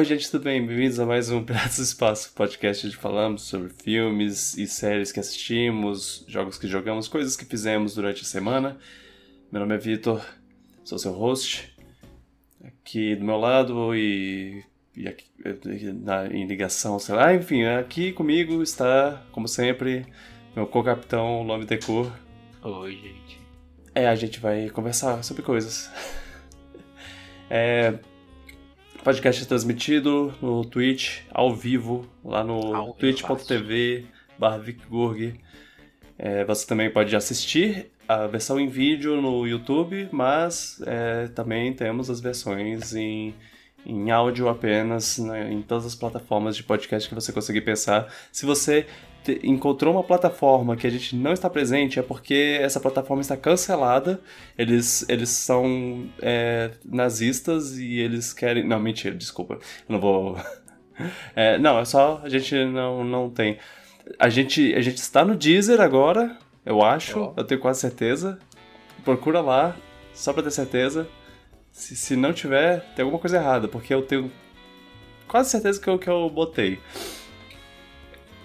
Oi, gente, tudo bem? Bem-vindos a mais um Piratas do Espaço, podcast onde falamos sobre filmes e séries que assistimos, jogos que jogamos, coisas que fizemos durante a semana. Meu nome é Vitor, sou seu host. Aqui do meu lado e, e aqui, na, em ligação, sei lá, enfim, aqui comigo está, como sempre, meu co-capitão Lome Decor. Oi, gente. É, a gente vai conversar sobre coisas. É, o podcast é transmitido no Twitch, ao vivo, lá no twitch.tv VicGurg. É, você também pode assistir a versão em vídeo no YouTube, mas é, também temos as versões em, em áudio apenas né, em todas as plataformas de podcast que você conseguir pensar. Se você encontrou uma plataforma que a gente não está presente é porque essa plataforma está cancelada. Eles, eles são é, nazistas e eles querem. Não, mentira, desculpa. Eu não vou. É, não, é só. A gente não, não tem. A gente, a gente está no Deezer agora, eu acho. Oh. Eu tenho quase certeza. Procura lá, só pra ter certeza. Se, se não tiver, tem alguma coisa errada, porque eu tenho quase certeza que eu, que eu botei.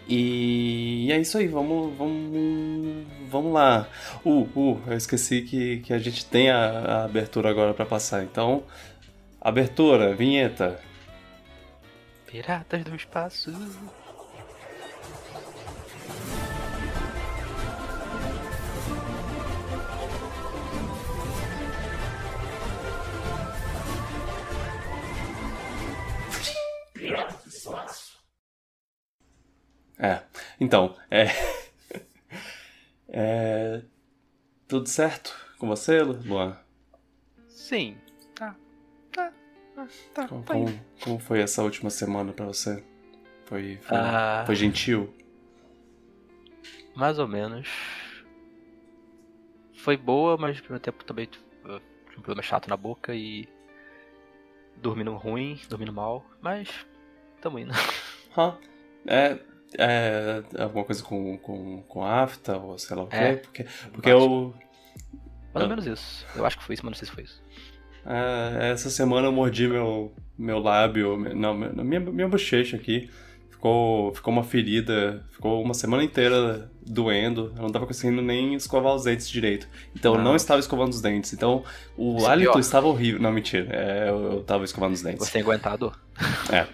E é isso aí, vamos, vamos, vamos lá. Uh, uh, eu esqueci que, que a gente tem a, a abertura agora para passar. Então, abertura, vinheta. Piratas do espaço. Piratas do espaço. É, então, é. é. Tudo certo com você, Luan? Sim, tá. Tá, tá, tá. Como, como, como foi essa última semana pra você? Foi, foi, ah, foi gentil? Mais ou menos. Foi boa, mas ao mesmo tempo também uh, tinha um problema chato na boca e. dormindo ruim, dormindo mal, mas. tamo indo. Huh. É, é, alguma coisa com, com, com afta ou sei lá o é, quê? Porque, porque eu. Mais ou menos isso. Eu acho que foi isso, mas não sei se foi isso. É, essa semana eu mordi meu, meu lábio, não, minha, minha bochecha aqui. Ficou, ficou uma ferida, ficou uma semana inteira doendo. Eu não tava conseguindo nem escovar os dentes direito. Então não. eu não estava escovando os dentes. Então o Isso é hálito é estava horrível. Não, mentira. É, eu, eu tava escovando os dentes. Você tem aguentado? É.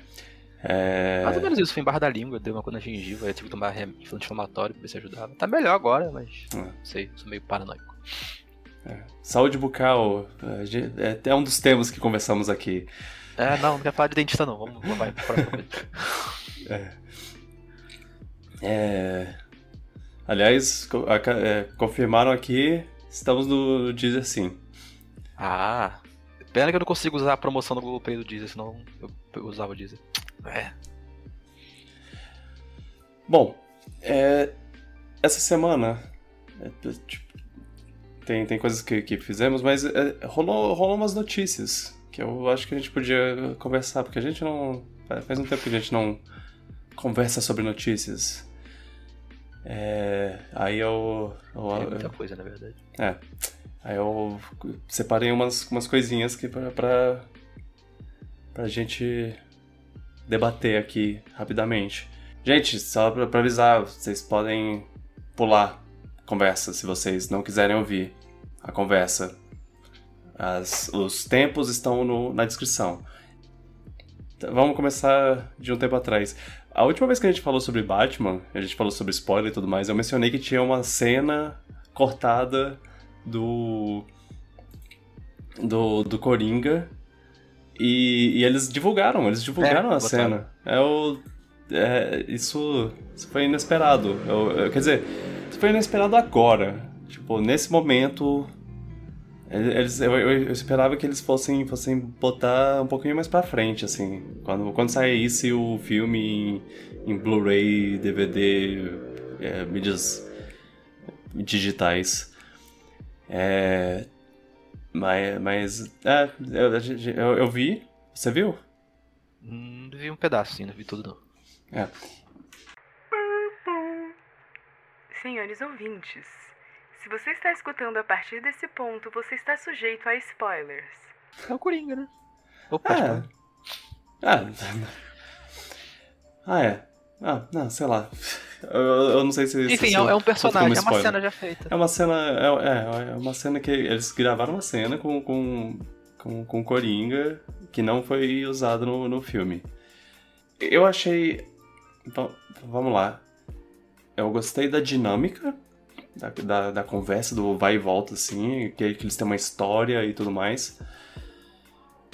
É... Mais ou menos isso, foi em barra da língua, deu uma coisa na gengiva, eu tive que tomar anti-inflamatório pra ver se ajudava. Tá melhor agora, mas é. não sei, sou meio paranoico. É. Saúde bucal é, é um dos temas que conversamos aqui. É, não, não quero falar de dentista não, vamos, vai pro próximo é. é. Aliás, é, confirmaram aqui, estamos no Deezer sim. Ah, pena que eu não consigo usar a promoção do Google Play do Deezer, senão eu usava o Deezer. É. Bom, é, essa semana é, tipo, tem, tem coisas que, que fizemos, mas é, rolou, rolou umas notícias que eu acho que a gente podia conversar, porque a gente não. Faz um tempo que a gente não conversa sobre notícias. É, aí eu. eu Tem muita coisa, na verdade. É. Aí eu separei umas, umas coisinhas que pra, pra, pra gente debater aqui rapidamente. Gente, só pra, pra avisar, vocês podem pular conversa se vocês não quiserem ouvir a conversa. As, os tempos estão no, na descrição. Então, vamos começar de um tempo atrás. A última vez que a gente falou sobre Batman, a gente falou sobre spoiler e tudo mais, eu mencionei que tinha uma cena cortada do. do, do Coringa e, e eles divulgaram, eles divulgaram é, a cena. É o. É, isso, isso foi inesperado. Eu, eu, quer dizer, isso foi inesperado agora. Tipo, nesse momento. Eles, eu, eu, esperava que eles fossem, fossem botar um pouquinho mais pra frente, assim. Quando, quando saísse o filme em, em Blu-ray, DVD, é, mídias digitais. É, mas, mas é, eu, eu, eu vi. Você viu? Hum, vi um pedaço, sim, não vi tudo não. É. Senhores ouvintes, se você está escutando a partir desse ponto, você está sujeito a spoilers. É o Coringa, né? Opa, é. Ah, ah é. Ah, não, sei lá. Eu, eu não sei se. Enfim, se, é, é um personagem, é uma cena já feita. É uma cena. É, é, é uma cena que. Eles gravaram uma cena com. com, com, com Coringa que não foi usada no, no filme. Eu achei. va- Vamos lá. Eu gostei da dinâmica da, da, da conversa, do vai e volta, assim, que, que eles têm uma história e tudo mais.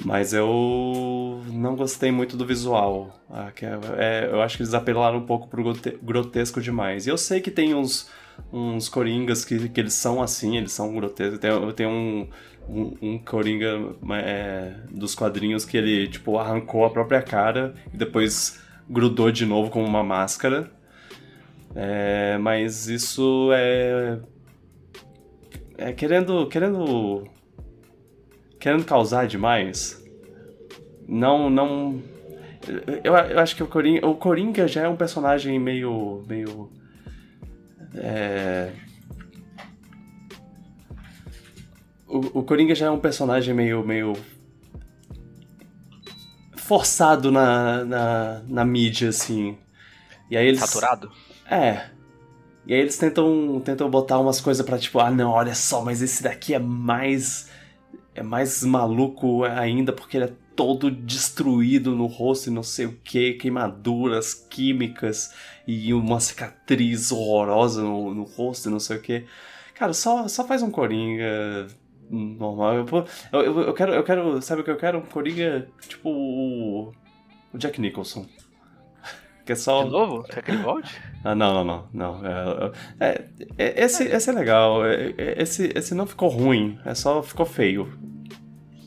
Mas eu não gostei muito do visual. Ah, é- é, eu acho que eles apelaram um pouco pro grote- grotesco demais. E eu sei que tem uns, uns coringas que, que eles são assim, eles são grotescos. Tem, tem um, um, um coringa é, dos quadrinhos que ele, tipo, arrancou a própria cara e depois grudou de novo com uma máscara. É, mas isso é. É querendo. querendo. Querendo causar demais. Não. não. Eu, eu acho que o Coringa, o Coringa já é um personagem meio. meio. É. O, o Coringa já é um personagem meio. meio. forçado na, na, na mídia, assim. E aí eles. Saturado? É. E aí eles tentam, tentam botar umas coisas pra tipo, ah não, olha só, mas esse daqui é mais. É mais maluco ainda porque ele é todo destruído no rosto e não sei o que, queimaduras químicas e uma cicatriz horrorosa no, no rosto e não sei o que. Cara, só, só faz um Coringa normal. Eu, eu, eu, quero, eu quero. Sabe o que eu quero? Um Coringa tipo. O Jack Nicholson. Que é só. De novo? Ele volte? Ah, não, não, não, não. É, é, é, esse, esse é legal. É, é, Esse, esse não ficou ruim, é só ficou feio.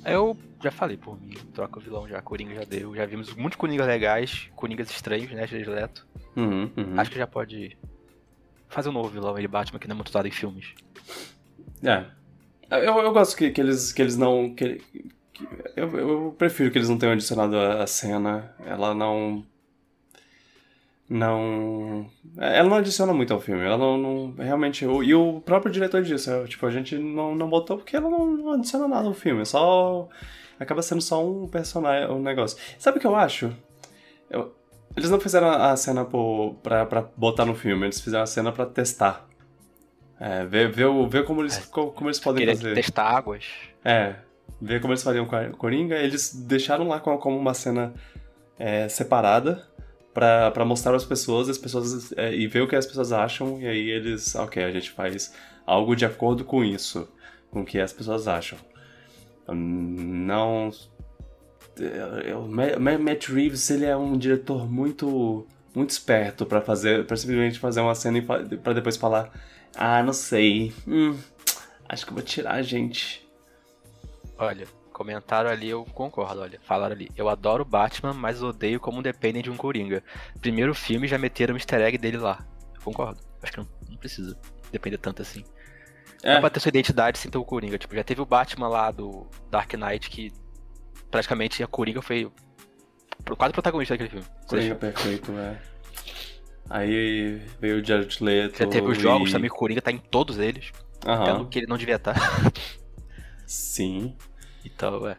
Eu já falei por mim, troca o vilão já, Coringa já deu. Já vimos muitos Coringas legais, Coringas estranhos, né, Leto. Uhum, uhum. Acho que já pode fazer um novo vilão, ele Batman, que não é muito usado em filmes. É. Eu, eu gosto que, que, eles, que eles não. Que, que- eu, eu prefiro que eles não tenham adicionado a, a cena. Ela não. Não. Ela não adiciona muito ao filme. Ela não. não- realmente. o- E o próprio diretor disse: é, tipo, a gente não, não botou porque ela não, não adiciona nada ao filme. É só. Acaba sendo só um personagem, um negócio. Sabe o que eu acho? Eu- eles não fizeram a cena por, pra, pra botar no filme, eles fizeram a cena pra testar. É, ver, ver, ver como, eles, co- como eles podem Queria fazer. testar águas. É, ver como eles fariam com a Coringa. Eles deixaram lá co- como uma cena é, separada pra mostrar às pessoas, as pessoas é, e ver o que as pessoas acham. E aí eles, ok, a gente faz algo de acordo com isso, com o que as pessoas acham. Não. Ma- Matt Reeves ele é um diretor muito muito esperto pra fazer, para simplesmente fazer uma cena e pra depois falar, ah, não sei, hum, acho que eu vou tirar a gente. Olha, comentaram ali, eu concordo, olha. Falaram ali, eu adoro Batman, mas odeio como dependem de um Coringa. Primeiro filme já meteram o easter egg dele lá. Eu concordo. Acho que não, não precisa depender tanto assim. É. Dá pra ter sua identidade sem ter o Coringa. Tipo, já teve o Batman lá do Dark Knight que praticamente a Coringa foi quase protagonista daquele filme. Coringa perfeito, é. Aí veio o Jared Leto. Já teve os jogos e... também, o Coringa tá em todos eles. Pelo que ele não devia estar. Sim. Então, é.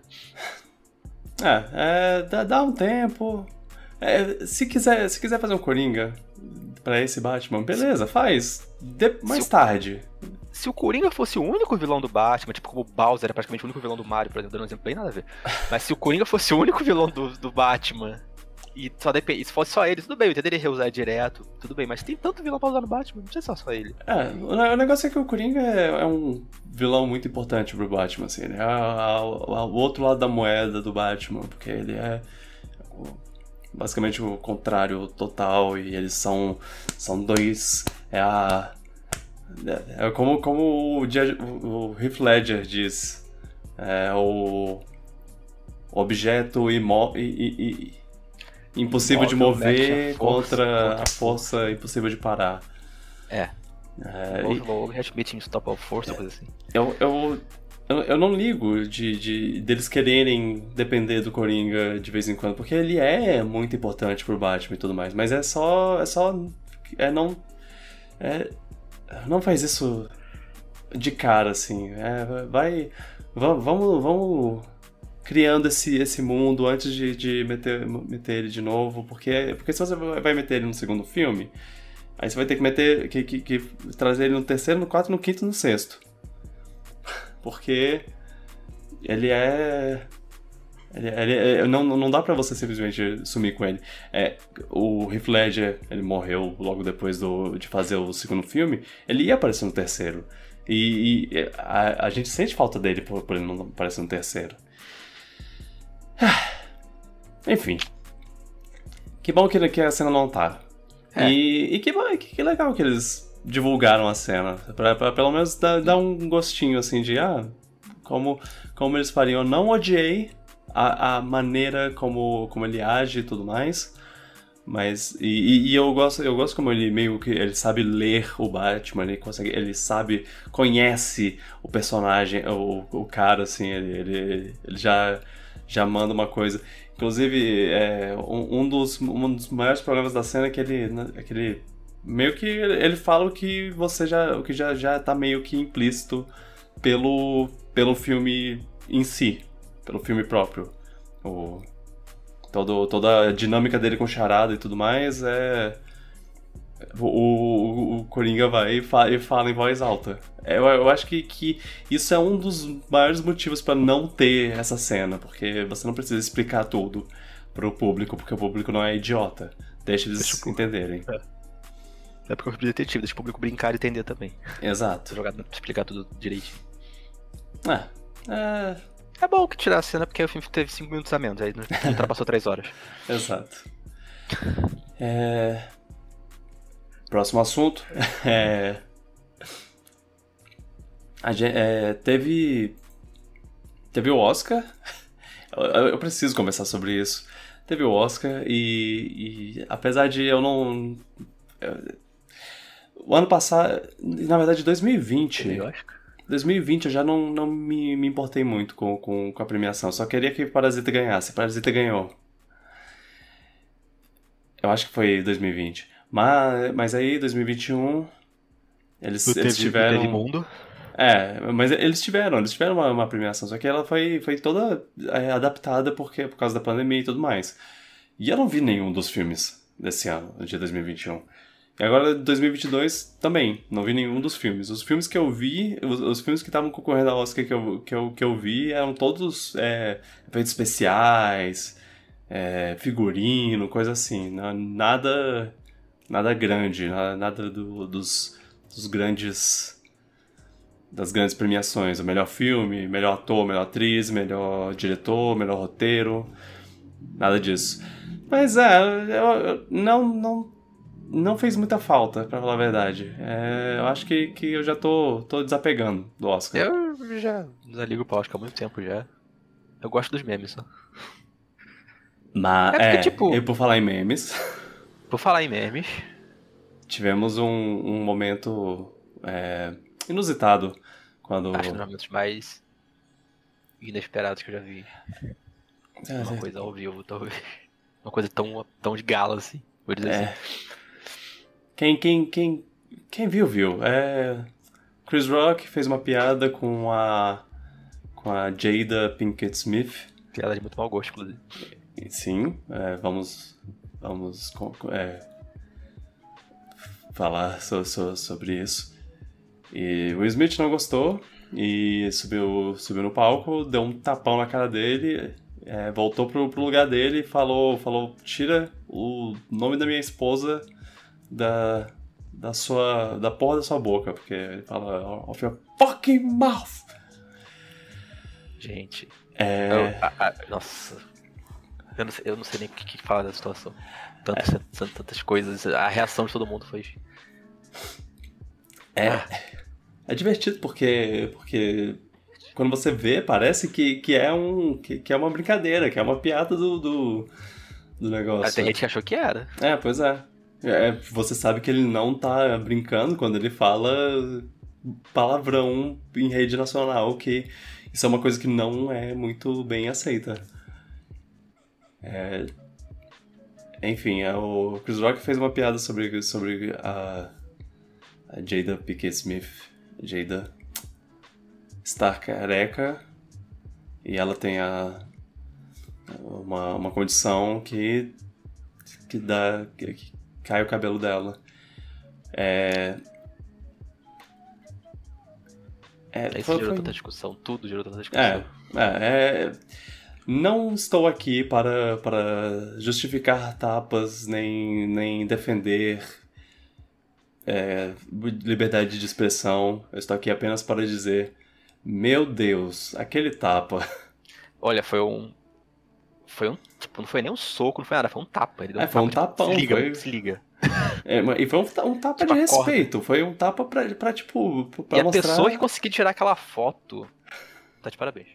É, é dá, dá um tempo. É, se, quiser, se quiser fazer um Coringa pra esse Batman, beleza, faz. De- mais Se o- tarde. Se o Coringa fosse o único vilão do Batman, tipo como o Bowser é praticamente o único vilão do Mario, por exemplo, dando um exemplo bem nada a ver. Mas se o Coringa fosse o único vilão do, do Batman e só depende, se fosse só ele, tudo bem, eu entenderia reusar direto, tudo bem, mas tem tanto vilão pra usar no Batman, não precisa ser só ele. É, o, ne- o negócio é que o Coringa é, é um vilão muito importante pro Batman, assim. Ele é a- o outro lado da moeda do Batman, porque ele é basicamente o contrário total e eles são, são dois. É a. É, é como, como o, o, Heath Ledger diz. É o objeto imó e- impossível de mexe mover a força contra a força impossível de parar. É. É, Ou e- em Stop of Force, ou coisa assim. eu, eu, eu, eu não ligo de, de deles quererem depender do Coringa de vez em quando, porque ele é muito importante pro Batman e tudo mais, mas é só. É só. É não. É, não faz isso de cara, assim. É, vai. va- Vamos. Vamos criando esse, esse mundo antes de, de meter, meter ele de novo, porque, porque se você vai meter ele no segundo filme, aí você vai ter que meter, que, que, que trazer ele no terceiro, no quarto, no quinto no sexto. Porque ele é ele, ele, não, não dá para você simplesmente sumir com ele. É, o Heath Ledger, ele morreu logo depois do, de fazer o segundo filme, ele ia aparecer no terceiro. E, e a, a, gente sente falta dele por, por ele não aparecer no terceiro. Enfim. Que bom que, que a cena não tá. É. E, e que, que, que, legal que eles divulgaram a cena. Pra, pra pelo menos dar, dar, um gostinho assim de ah, como, como eles fariam. Eu não odiei a, a maneira como, como ele age e tudo mais. Mas. E, e, eu gosto, eu gosto como ele meio que. Ele sabe ler o Batman, ele consegue. Ele sabe. conhece o personagem, o, o cara, assim, ele, ele, ele já, já manda uma coisa. Inclusive, é, um, dos, um dos maiores problemas da cena é que ele. Né, é ele meio que ele fala o que você já. o que já, já tá meio que implícito pelo, pelo filme em si pelo filme próprio. O, todo, toda a dinâmica dele com charada e tudo mais é. O, o, o Coringa vai e fala, e fala, em voz alta. É, eu, eu acho que, que isso é um dos maiores motivos para não ter essa cena, porque você não precisa explicar tudo pro público, porque o público não é idiota. Deixa eles deixa entenderem. É. É porque o detetive, deixa o público brincar e entender também. Exato. Jogar, explicar tudo direitinho. É. é é bom que tirar a cena, porque o filme teve 5 minutos a menos, aí não ultrapassou 3 horas. Exato. É... Próximo assunto. É... A gente, é, teve. Teve o Oscar. Eu, eu, preciso conversar sobre isso. Teve o Oscar e, e apesar de eu não. Eu, o ano passado. Na verdade, 2020. Teve Oscar? 2020 eu já não, não me, me importei muito com, com, com a premiação. Só queria que Parasita ganhasse. Parasita ganhou. Eu acho que foi 2020. Mas, mas aí, 2021, eles, teve, eles tiveram. Teve mundo. É, mas eles tiveram, eles tiveram uma, uma, premiação, só que ela foi, foi toda é, adaptada porque, por causa da pandemia e tudo mais. E eu não vi nenhum dos filmes desse ano, de 2021. E agora, 2022, também, não vi nenhum dos filmes. Os filmes que eu vi, os, os filmes que estavam concorrendo ao Oscar que eu, que eu, que eu vi eram todos é, efeitos especiais, é, figurino, coisa assim. Nada nada grande, nada do, dos, dos grandes das grandes premiações, o melhor filme, melhor ator, melhor atriz, melhor diretor, melhor roteiro, nada disso. Mas é, eu, eu não, não não fez muita falta, pra falar a verdade. É, eu acho que, que eu já tô, tô desapegando do Oscar. Eu já desligo pro Oscar há muito tempo já. Eu gosto dos memes, só. Mas, é, porque, é tipo... E por falar em memes... Por falar em memes... Tivemos um, um momento é, inusitado quando... Acho que um dos momentos mais inesperados que eu já vi. É, Uma coisa ao vivo, talvez. Uma coisa tão, tão de gala, assim. Vou dizer é. assim. Quem, quem, quem, quem viu, viu. É... Chris Rock fez uma piada com a com a Jada Pinkett Smith. Piada de muito mau gosto, inclusive. Sim, é, vamos é, falar so, so, sobre isso. E o Smith não gostou e subiu, subiu no palco, deu um tapão na cara dele, é, voltou pro, pro lugar dele e falou, falou: tira o nome da minha esposa da, da sua. da porra da sua boca, porque ele fala off your fucking mouth. Gente. É. Eu, a, a, nossa. Eu não, sei, eu não sei nem o que, que falar da situação. Tantas, é. tantas coisas. A reação de todo mundo foi. É. Ah. É divertido porque. porque quando você vê, parece que, que é um. Que, que é uma brincadeira, que é uma piada do, do, do negócio. Ah, tem gente que achou que era. É, pois é. É, você sabe que ele não tá brincando quando ele fala palavrão em rede nacional, que isso é uma coisa que não é muito bem aceita. É... Enfim, é, o Chris Rock fez uma piada sobre, sobre a, a Jada Pickett Smith. Jada está careca e ela tem a, uma, uma condição que, que dá. Que, que cai o cabelo dela. É. É, Isso foi, gerou foi... tanta discussão, tudo gerou tanta discussão. É, é, é, não estou aqui para, para justificar tapas, nem, nem defender é, liberdade de expressão. Eu estou aqui apenas para dizer: Meu Deus, aquele tapa. Olha, foi um. Foi um. Tipo, não foi nem um soco, não foi nada, foi um tapa. Ele deu é, um foi um tapão. Se liga, foi... se liga. É, e foi um, um tapa tipo de respeito. Corda. Foi um tapa pra, pra tipo. Pra e mostrar... a pessoa que conseguiu tirar aquela foto. Tá de parabéns.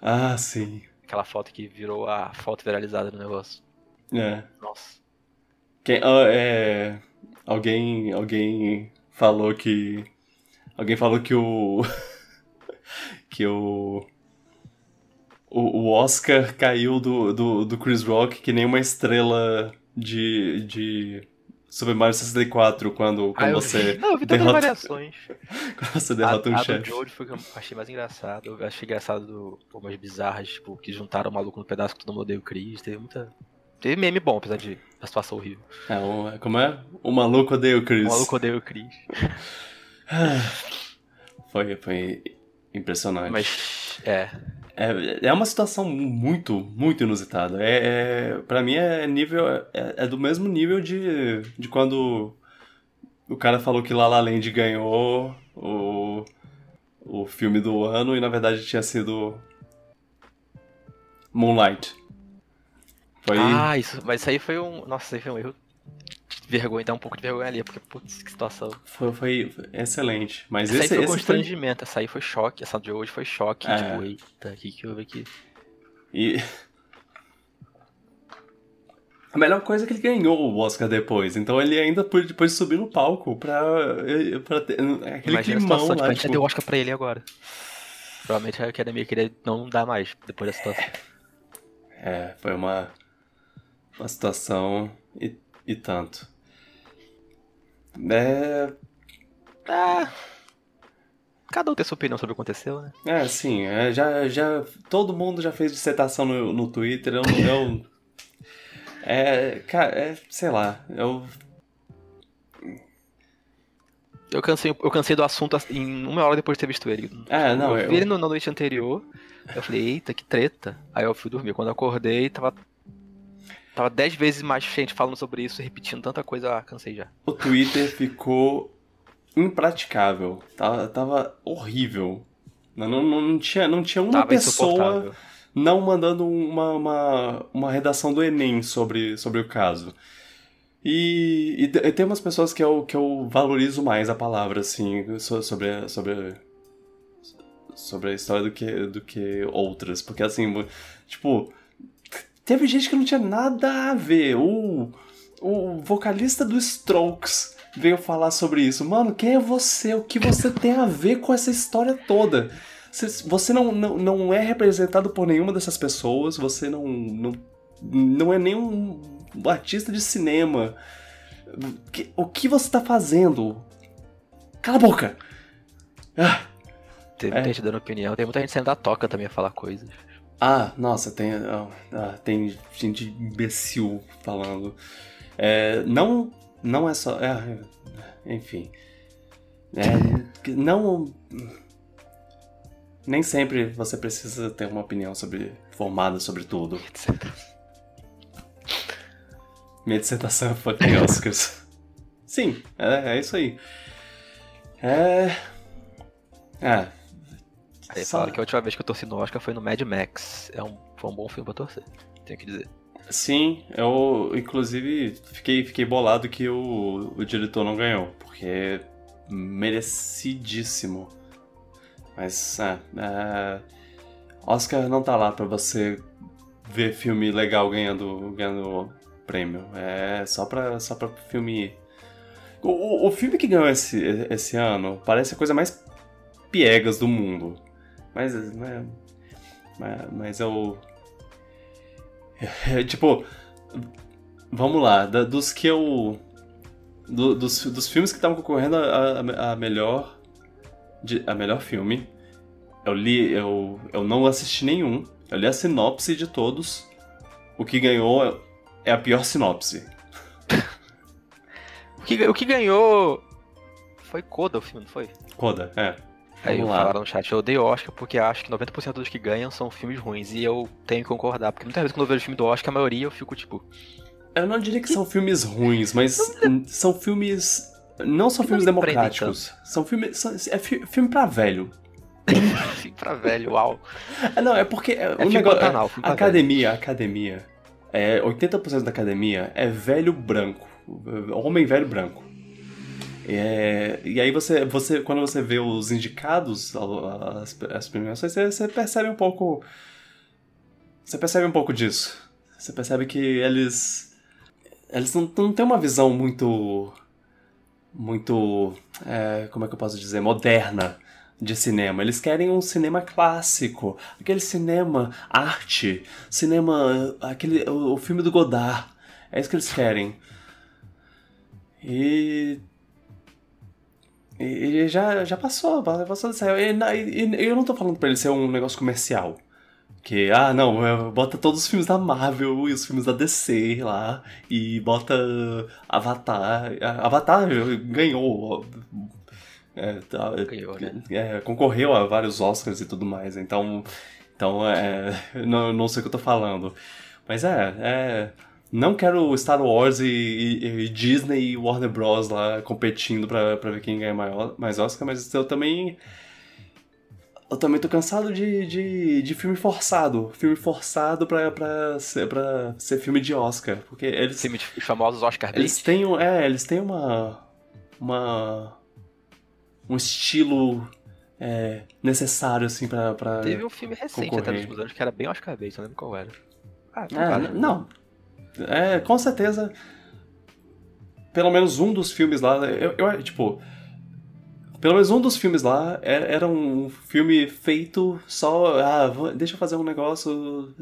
Ah, sim. Aquela foto que virou a foto viralizada do negócio. É. Nossa. Quem, uh, é, alguém, alguém falou que. Alguém falou que o. que o. O, Oscar caiu do, do, do Chris Rock que nem uma estrela de, de Super Mario 64 quando, quando ah, você. Vi. Não, eu vi derrota... variações. quando você derrota a, um chefe. A do foi que eu achei mais engraçado. Eu achei engraçado umas bizarras, tipo, que juntaram o maluco no pedaço que todo mundo odeia o Chris. Teve muita. Teve meme bom, apesar de a situação horrível. É, o, como é? O maluco odeia o Chris. O maluco odeia o Chris. foi, foi impressionante. Mas, é. É, é uma situação muito, muito inusitada. É, é, para mim é nível. É, é, do mesmo nível de, de quando o cara falou que La La Land ganhou o, o filme do ano e na verdade tinha sido Moonlight. Foi... Ah, isso, mas isso aí foi um. Nossa, isso aí foi um erro vergonha, dá um pouco de vergonha ali, porque, putz, que situação. Foi, foi excelente. Mas essa esse, aí foi constrangimento, foi... essa aí foi choque, essa de hoje foi choque, é. tipo, eita, o que que houve aqui? E... A melhor coisa é que ele ganhou o Oscar depois, então ele ainda pôde depois subir no palco pra, pra ter aquele Imagina climão situação, lá. Tipo, a gente tipo... deu o Oscar pra ele agora. Provavelmente a academia queria não dar mais depois da situação. É, foi uma, uma situação e, e tanto. É. Ah. Cada um tem sua opinião sobre o que aconteceu, né? É, sim. É, já, já, todo mundo já fez dissertação no, no Twitter. Eu, eu, é, cara, é, sei lá. Eu. Eu cansei, eu cansei do assunto em uma hora depois de ter visto ele. É, não, eu vi ele na noite anterior. Eu falei, eita, que treta. Aí eu fui dormir. Quando eu acordei, tava Tava dez vezes mais gente falando sobre isso, repetindo tanta coisa, ah, cansei já. O Twitter ficou impraticável. Tava, tava horrível. Não, não, não, tinha, não tinha uma tava pessoa não mandando uma, uma, uma redação do Enem sobre, sobre o caso. E, e, e, tem umas pessoas que eu, que eu valorizo mais a palavra, assim, sobre, sobre, sobre a história do que, do que outras. Porque, assim, tipo, Teve gente que não tinha nada a ver. O, o vocalista do Strokes veio falar sobre isso. Mano, quem é você? O que você tem a ver com essa história toda? Você não, não, não é representado por nenhuma dessas pessoas, você não, não, não é nenhum artista de cinema. O que você tá fazendo? Cala a boca! Ah, muita é. gente dando opinião, tem muita gente saindo da toca também a falar coisas. Ah, nossa, tem, ah, tem gente imbecil falando. É, não, não é só. É, enfim. É, não. Nem sempre você precisa ter uma opinião sobre, formada sobre tudo. Minha dissertação foi Oscars. Sim, é, é isso aí. É. É, Aí Só... falaram que a última vez que eu torci no Oscar foi no Mad Max. É um, foi um bom filme pra torcer, tenho que dizer. Sim, eu inclusive fiquei, fiquei bolado que o, o diretor não ganhou, porque é merecidíssimo. Mas, é, é, Oscar não tá lá pra você ver filme legal ganhando, ganhando prêmio. É só pra, só pra filme. O, o filme que ganhou esse, esse ano parece a coisa mais piegas do mundo. Mas, né, mas, mas eu. tipo, vamos lá, da, dos que eu. Do, dos, dos filmes que estavam concorrendo a, a, a, melhor. De, a melhor filme. Eu li. Eu, eu não assisti nenhum. Eu li a sinopse de todos. O que ganhou é a pior sinopse. O que, o que ganhou foi Coda o filme, não foi? Coda, é. Aí Vamos lá. falaram no chat, eu odeio Oscar porque acho que 90% dos que ganham são filmes ruins. E eu tenho que concordar, porque muitas vezes quando eu vejo filme do Oscar, a maioria eu fico tipo. Eu não diria que são filmes ruins, mas são filmes. Não são Não filmes me prendem democráticos. São filmes. são- é fi- filme pra velho. filme pra velho, uau. É, não, é porque. É, o filme negócio, é- filme a pra academia, academia. É, 80% da academia é velho branco. Homem velho branco. É, e aí você, você, quando você vê os indicados, as, as premiações, você, você percebe um pouco. Você percebe um pouco disso. Você percebe que eles. Eles não, não têm uma visão muito. Muito. é, como é que eu posso dizer? Moderna de cinema. Eles querem um cinema clássico. Aquele cinema arte. Cinema. Aquele, o, o filme do Godard. É isso que eles querem. E. E, e já, já passou, passou e eu não tô falando pra ele ser um negócio comercial. Que, ah, não, é, bota todos os filmes da Marvel e os filmes da DC lá. E bota Avatar. Avatar ganhou. É, tá- Ganhou, né? é, concorreu a vários Oscars e tudo mais. Então, então é, não, não sei o que eu tô falando. Mas é, é não quero Star Wars e, e- e Disney e Warner Bros. lá competindo pra, pra ver quem ganha maior, mais Oscar, mas eu também. Eu também tô cansado de, de, de filme forçado. Filme forçado pra, pra, ser, pra ser filme de Oscar. Porque eles, Filme de- os famosos Oscar eles têm, é, eles têm uma, uma um estilo é, necessário assim pra, pra... Teve um filme recente até concorrer. nos últimos anos que era bem Oscar bait, não lembro qual era. Ah, É, vale. não. É, com certeza. Pelo menos um dos filmes lá. Eu, eu- tipo. Pelo menos um dos filmes lá é- era um filme feito só. Ah, deixa eu fazer um negócio.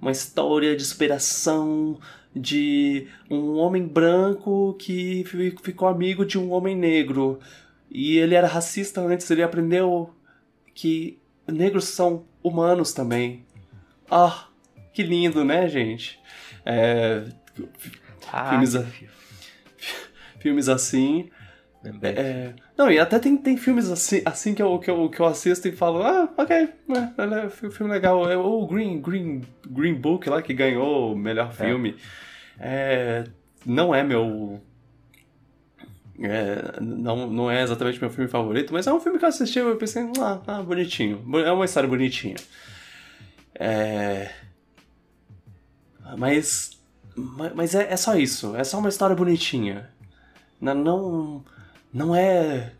Uma história de superação de um homem branco que fi- ficou amigo de um homem negro. E ele era racista antes, ele aprendeu que negros são humanos também. Ah, que lindo, né, gente? É, Ah, filmes a- filme. filmes assim. É, não, e até tem, tem filmes assim, assim que, eu, que, eu, que eu assisto e falo, ah, ok, é, é, é filme legal. É o Green, Green, Green Book lá que ganhou o melhor filme. É, não é meu. é, não, não é exatamente meu filme favorito, mas é um filme que eu assisti e eu pensei, ah, ah, bonitinho. É uma história bonitinha. É. Mas. ma- Mas é, é só isso. É só uma história bonitinha. Não. Não, não é.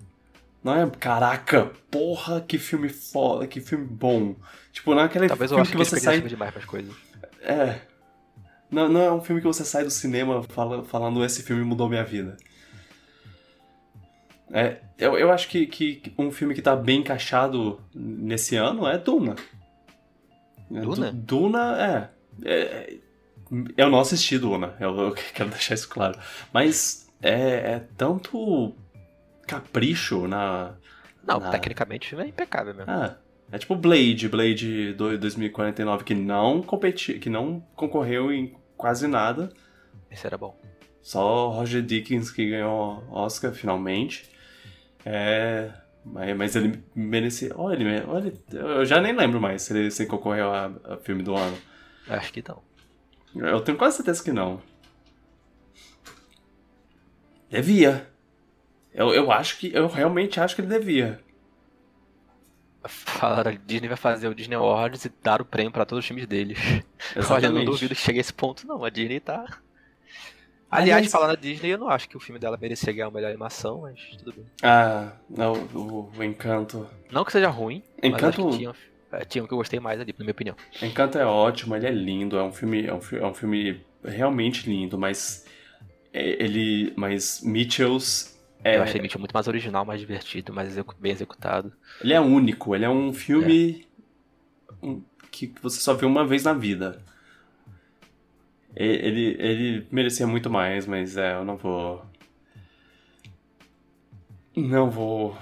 Não é. Caraca, porra, que filme foda, que filme bom. Tipo, não é aquele Talvez eu filme acho que que você sai. demais pras coisas. É. Não, não é um filme que você sai do cinema fala- falando esse filme mudou minha vida. É, eu, eu acho que, que um filme que tá bem encaixado nesse ano é Duna. É, Duna? Du- Duna, é, é- Eu não assisti Duna, eu, eu quero deixar isso claro. Mas é, é tanto capricho na. Não, na- tecnicamente o filme é impecável mesmo. ah, é tipo Blade, Blade do- 2049, que não competi, que não concorreu em quase nada. Esse era bom. Só Roger Dickens que ganhou Oscar finalmente. É, mas, ele merecia. Olha, ele, olha, eu já nem lembro mais se ele, se concorreu a, a filme do ano. Acho que não. Eu tenho quase certeza que não. Devia. Eu, eu acho que. Eu realmente acho que ele devia. Falaram, a Disney vai fazer o Disney Awards e dar o prêmio pra todos os filmes deles. Olha, eu não duvido que chegue a esse ponto, não. A Disney tá. Aliás, Aliás- falando da Disney, eu não acho que o filme dela merecia ganhar a melhor animação, mas tudo bem. Ah, não, o, o Encanto. Não que seja ruim, mas acho Encanto- que tinha, tinha um que eu gostei mais ali, na minha opinião. Encanto é ótimo, ele é lindo, é um filme, é um, é um filme realmente lindo, mas é- ele, mas Mitchells é, Eu achei Mitchell muito mais original, mais divertido, mais execu- bem executado. ele é único, ele é um filme um- que você só vê uma vez na vida. Ele, ele merecia muito mais, mas é, eu não vou. Não vou.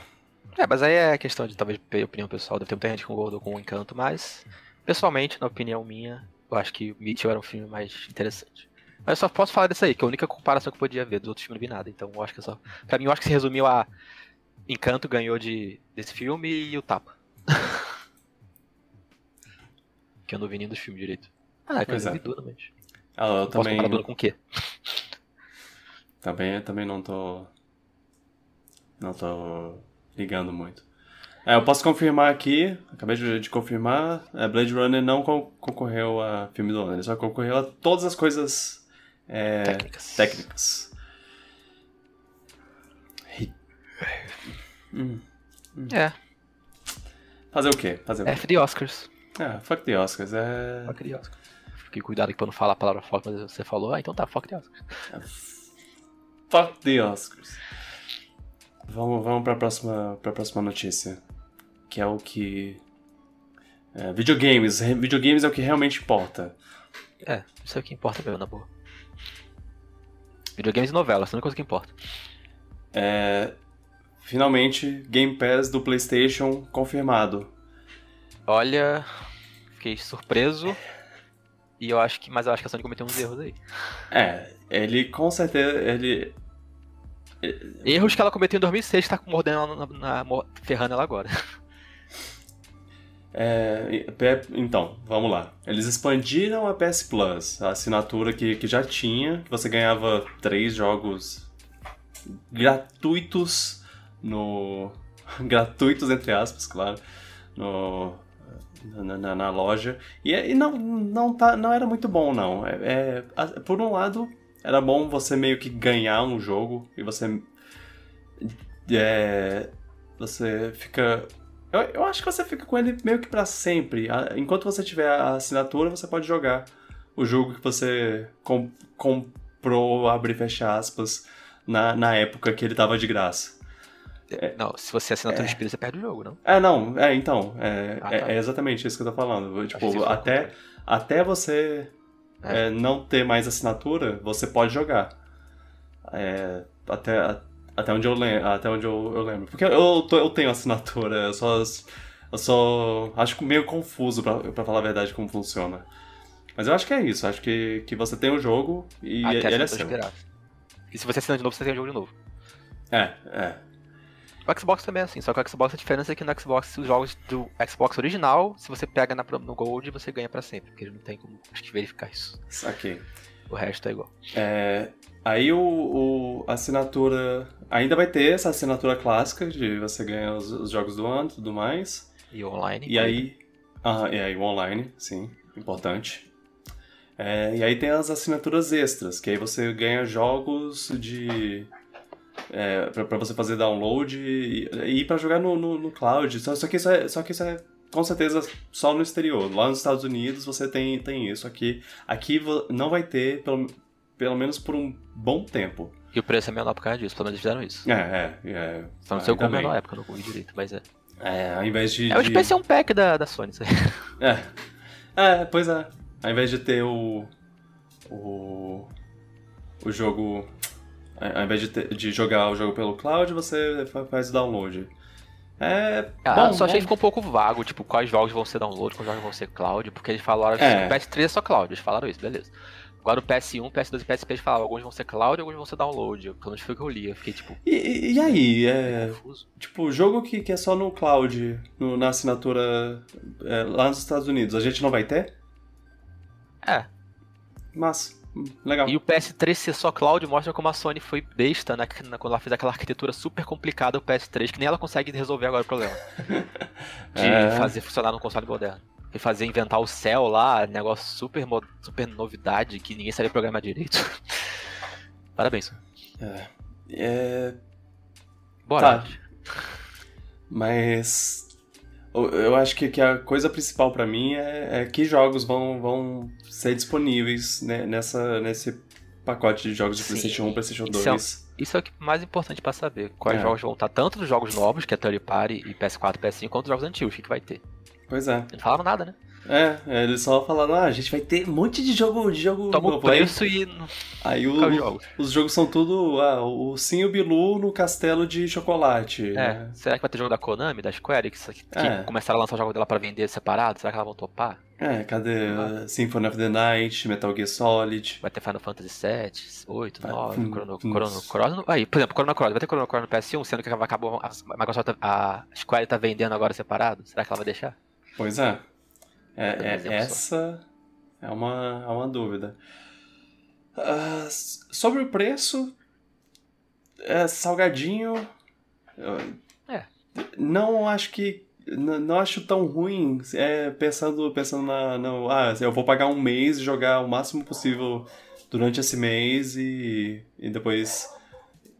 É, mas aí é questão de talvez opinião pessoal, deve ter muita gente que concordou com o Encanto, mas Pessoalmente, na opinião minha, eu acho que Mitchell era um filme mais interessante. Mas eu só posso falar desse aí, que é a única comparação que eu podia ver. Dos outros filmes não vi nada. Então eu acho que só. Pra mim, eu acho que se resumiu a. Encanto ganhou de, desse filme e o Tapa. que eu não vi nenhum dos filmes direito. Ah, é que eu Pois não é. vi Duna, mas. Ah, eu Posso também, Duna com o quê? também, também não tô. Não tô ligando muito. É, eu posso confirmar aqui, acabei de, de confirmar, é, Blade Runner não con- concorreu a filme do ano, ele só concorreu a todas as coisas é, Técnicas. técnicas. Ri- Hum, É, Fazer o quê? Fazer o quê? F de Oscars. Ah, fuck the Oscars, é... Fuck the Oscars. Fiquei cuidado aqui pra não falar a palavra forte, mas você falou, ah, então tá, fuck the Oscars. Fuck the Oscars. Vamos, vamos pra, próxima, pra próxima notícia. Que é o que. é, videogames. Videogames é o que realmente importa. É, isso é o que importa mesmo, na boa. Videogames e novelas, essa é a única coisa que importa. É, finalmente, Game Pass do PlayStation confirmado. Olha, fiquei surpreso. E eu acho que. Mas eu acho que a Sony cometeu uns erros aí. É, ele com certeza. Ele. Erros que ela cometeu em 2006 que tá mordendo na, na- mor- ferrando ela agora. É, então, vamos lá. Eles expandiram a PS Plus, a assinatura que, que já tinha, que você ganhava três jogos gratuitos no. gratuitos, entre aspas, claro, no, na, na- na loja. E, e não, não, tá, não era muito bom, não. É, é, por um lado, era bom você meio que ganhar um jogo e você. É, você fica eu, eu acho que você fica com ele meio que pra sempre. Enquanto você tiver a assinatura, você pode jogar o jogo que você com- comprou, abre e fecha aspas, na, na época que ele tava de graça. Não, se você assina tudo espírito, você perde o jogo, não? É, não, é, então, é, Ah, é- tá. é exatamente isso que eu tô falando. Tipo, até, até você É. é, não ter mais assinatura, você pode jogar. É, até, até onde, eu, lem até onde eu, eu lembro. Porque eu, tô- eu tenho assinatura, eu só, eu só acho meio confuso, pra, pra falar a verdade, como funciona. Mas eu acho que é isso, acho que, que você tem o jogo e Até ele é seu. E se você assina de novo, você tem o jogo de novo. É, é. O Xbox também é assim, só que o Xbox a diferença é que no Xbox os jogos do Xbox original, se você pega na, no Gold, você ganha pra sempre, porque ele não tem como acho que verificar isso. Saquei. O resto é igual. É, aí o, o- a assinatura. Ainda vai ter essa assinatura clássica de você ganhar os, os jogos do ano e tudo mais. E online. E aí. Ah, e aí o online, sim, importante. É, e aí tem as assinaturas extras, que aí você ganha jogos de. É, pra, pra você fazer download e, e pra jogar no, no, no cloud. Só, só, que isso é, só que isso é com certeza só no exterior. Lá nos Estados Unidos você tem, tem isso. Aqui, aqui não vai ter, pelo, pelo menos por um bom tempo. E o preço é menor por causa disso, pelo menos eles fizeram isso. É, é. é Só não sei como é bem. na época, não corri direito, mas é. É, ao invés de. É o de- um pack da, da Sony, isso aí. É. É, pois é. Ao invés de ter o. O. O jogo. Ao invés de, ter- de jogar o jogo pelo cloud, você fa- faz o download. É. Ah, bom, só achei que bom. ficou um pouco vago, tipo, quais jogos vão ser download, quais jogos vão ser cloud, porque eles falaram que É. o PS3 é só cloud, eles falaram isso, beleza. Agora o PS1, PS2 e PSP eles falaram, alguns vão ser cloud, alguns vão ser download. Pelo menos foi o que eu li, eu fiquei tipo, E, e- aí? É. confuso. Tipo, jogo que, que é só no cloud, no- na assinatura é, lá nos Estados Unidos, a gente não vai ter? É, Mas. Legal. e o PS3 ser só cloud mostra como a Sony foi besta na, na- quando ela fez aquela arquitetura super complicada o PS3, que nem ela consegue resolver agora o problema. De É. fazer funcionar no console moderno. E fazer inventar o céu lá, negócio super, super novidade que ninguém sabia programar direito. Parabéns. É. Bora. Tá. Mas eu- acho que, que a coisa principal pra mim é, é que jogos vão, vão ser disponíveis né, nessa, nesse pacote de jogos de Sim. PlayStation 1, PlayStation Isso é 2. Isso é o que mais importante pra saber. Quais É. jogos vão estar, tanto dos jogos novos, que é Third Party e PS4 PS5, quanto dos jogos antigos, o que, que vai ter. Pois é. Não falaram nada, né? É, é, eles só falaram, ah, a gente vai ter um monte de jogo, de jogo Toma o novo aí. preço e. Aí o- os jogos. os jogos são tudo, ah, o Sim e o Bilu no castelo de chocolate. É, né? será que vai ter jogo da Konami, da Square, que, que É. começaram a lançar o jogo dela pra vender separado? Será que elas vão topar? É, cadê Ah. Symphony of the Night, Metal Gear Solid? Vai ter Final Fantasy VII, 8, Vai- 9, hum, Chrono, hum. Chrono Cross. Aí, por exemplo, Chrono Cross. Vai ter Chrono Cross no PS1, sendo que acabou, a Microsoft, a Square tá vendendo agora separado. Será que ela vai deixar? Pois é. É, é- essa é uma, é uma dúvida. S- sobre o preço, é salgadinho. É. Não acho que. Não acho tão ruim é, pensando, pensando na. No, ah, eu vou pagar um mês e jogar o máximo possível durante esse mês e, e depois.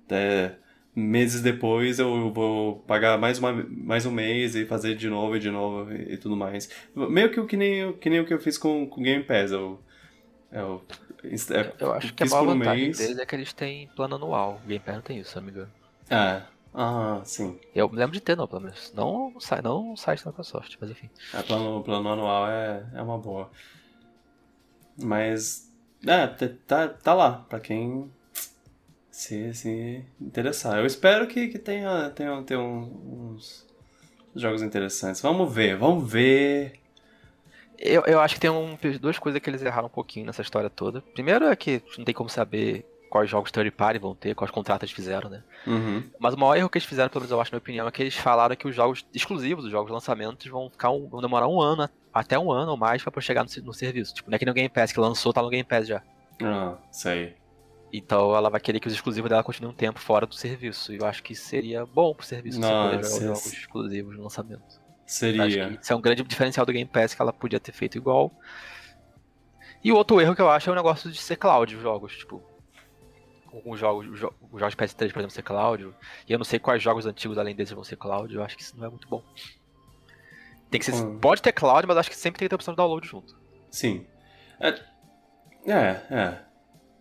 é, meses depois eu vou pagar mais, uma, mais um mês e fazer de novo e de novo e, e tudo mais. Meio que, o- que, nem, que nem o que eu fiz com o Game Pass. Eu, eu, é, Eu acho que a maior um vantagem mês. deles é que eles têm plano anual. O Game Pass não tem isso, se não me engano. É. Ah, sim. Eu me lembro de ter, não, pelo menos. Não sai, não sai da Microsoft, mas enfim. É, plano, plano anual é, é uma boa. Mas. É, tá, tá lá, pra quem se, se interessar. Eu espero que, que tenha, tenha, tenha uns jogos interessantes. Vamos ver, vamos ver. Eu, eu acho que tem um, duas coisas que eles erraram um pouquinho nessa história toda. Primeiro é que não tem como saber quais jogos third party vão ter, quais contratos eles fizeram, né? Uhum. Mas o maior erro que eles fizeram, pelo menos eu acho, na minha opinião, é que eles falaram que os jogos exclusivos, os jogos lançamentos, vão ficar um- vão demorar um ano, até um ano ou mais pra chegar no, no serviço. Tipo, não é que o Game Pass que lançou, tá no Game Pass já. Ah, sei. Então ela vai querer que os exclusivos dela continuem um tempo fora do serviço. E eu acho que seria bom pro serviço você poder Nossa, jogar os esse- jogos exclusivos no lançamento. Seria. que isso é um grande diferencial do Game Pass que ela podia ter feito igual. E o outro erro que eu acho é o negócio de ser cloud os jogos, tipo. Alguns jogos, os jo- os jogos de PS3, por exemplo, ser cloud. E eu não sei quais jogos antigos além desses vão ser cloud, eu acho que isso não é muito bom. Tem que ser. Hum. Pode ter cloud, mas acho que sempre tem que ter a opção de download junto. Sim. É, é. É,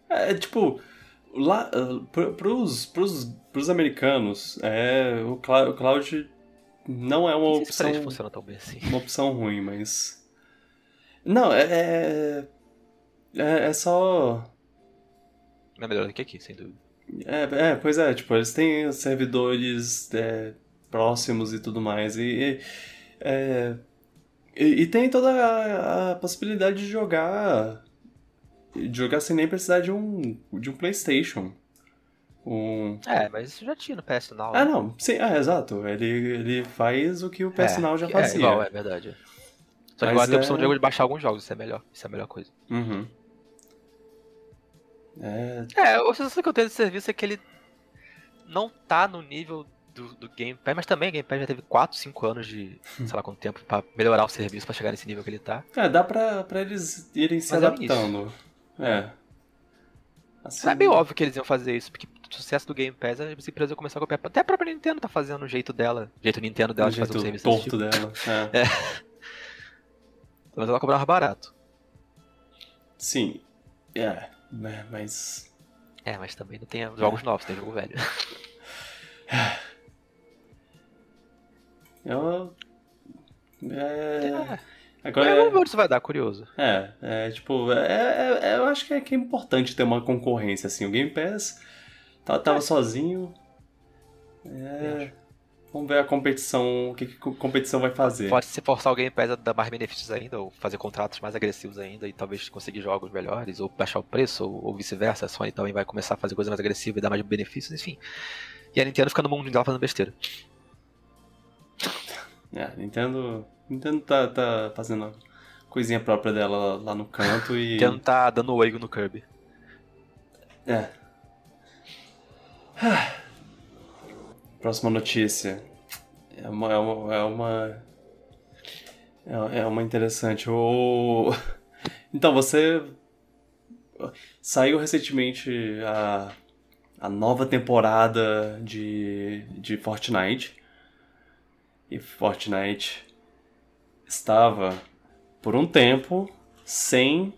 é tipo, lá, uh, pro- pros, pros, pros americanos, é, o, clou- o cloud não é uma Não sei se pra opção, funciona tão bem assim. uma opção ruim, mas... Não, é... É, é, é só... Não é melhor do que aqui, sem dúvida. É, é, pois é, tipo, eles têm servidores é, próximos e tudo mais, e, e, é, e, e tem toda a, a possibilidade de jogar, jogar sem nem precisar de um, de um Playstation. Um... É, mas isso já tinha no PS Now. Ah, né? não, sim, ah, exato, ele, ele faz o que o PS Now já É, fazia. igual, é verdade. Só que agora tem a opção é- de baixar alguns jogos, isso é melhor. Isso é a melhor coisa. Uhum. É, É, a sensação que eu tenho desse serviço é que ele não tá no nível do, do Game Pass, mas também o Game Pass já teve 4, 5 anos de, sei lá quanto tempo, pra melhorar o serviço pra chegar nesse nível que ele tá. é, dá pra, pra eles irem se Mas é adaptando. É. Assim, É meio óbvio que eles iam fazer isso, porque o sucesso do Game Pass, as empresas iam começar a copiar. Até a própria Nintendo tá fazendo o jeito dela, o jeito Nintendo dela do de fazer um jeito serviço torto tipo. dela. É. Mas ela cobrar mais barato. Sim. É, né, mas. É, mas também não tem jogos novos, tem jogo velho. Eu. É. É, Agora. vamos ver onde isso vai dar, curioso. É, é, tipo, é, é- é- eu acho que é, que é importante ter uma concorrência, assim. O Game Pass tá- tava sozinho. É, vamos ver a competição, o que, que a competição vai fazer. Pode se forçar o Game Pass a dar mais benefícios ainda, ou fazer contratos mais agressivos ainda, e talvez conseguir jogos melhores, ou baixar o preço, ou, ou vice-versa. A Sony também vai começar a fazer coisas mais agressivas e dar mais benefícios, enfim. E a Nintendo fica no mundo dela fazendo besteira. É, Nintendo, Nintendo tá, tá fazendo coisinha própria dela lá no canto e. Nintendo tá dando o ego no Kirby. É. Próxima notícia. É uma. É uma. É uma, é uma interessante. O... Então, você. Saiu recentemente a, a nova temporada de, de Fortnite. E Fortnite estava, por um tempo, sem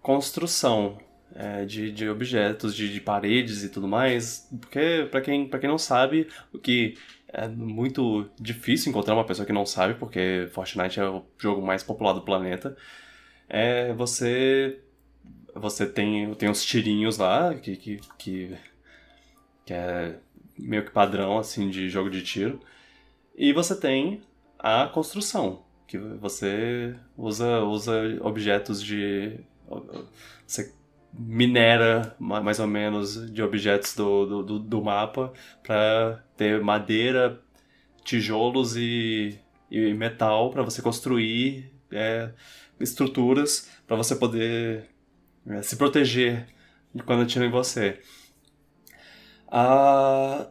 construção é, de, de objetos, de, de paredes e tudo mais. Porque, pra quem, quem não sabe, o que é muito difícil encontrar uma pessoa que não sabe, porque Fortnite é o jogo mais popular do planeta. É você. Você tem, tem uns tirinhos lá, que, que, que, que é meio que padrão assim de jogo de tiro. E você tem a construção, que você usa, usa objetos de. Você minera mais ou menos de objetos do, do, do mapa para ter madeira, tijolos e, e metal para você construir é, estruturas para você poder é, se proteger quando atiram em você. Ah,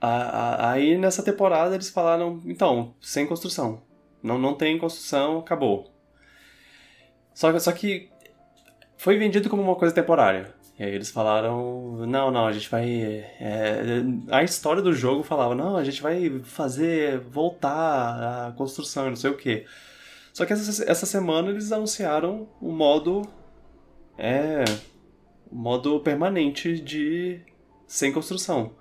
aí nessa temporada eles falaram, então, sem construção. Não, não tem construção, acabou. Só, só que foi vendido como uma coisa temporária. E aí eles falaram, não, não, a gente vai. É, a história do jogo falava, não, a gente vai fazer voltar a construção, não sei o quê. Só que essa, essa semana eles anunciaram o um modo. É. Um modo permanente de. sem construção.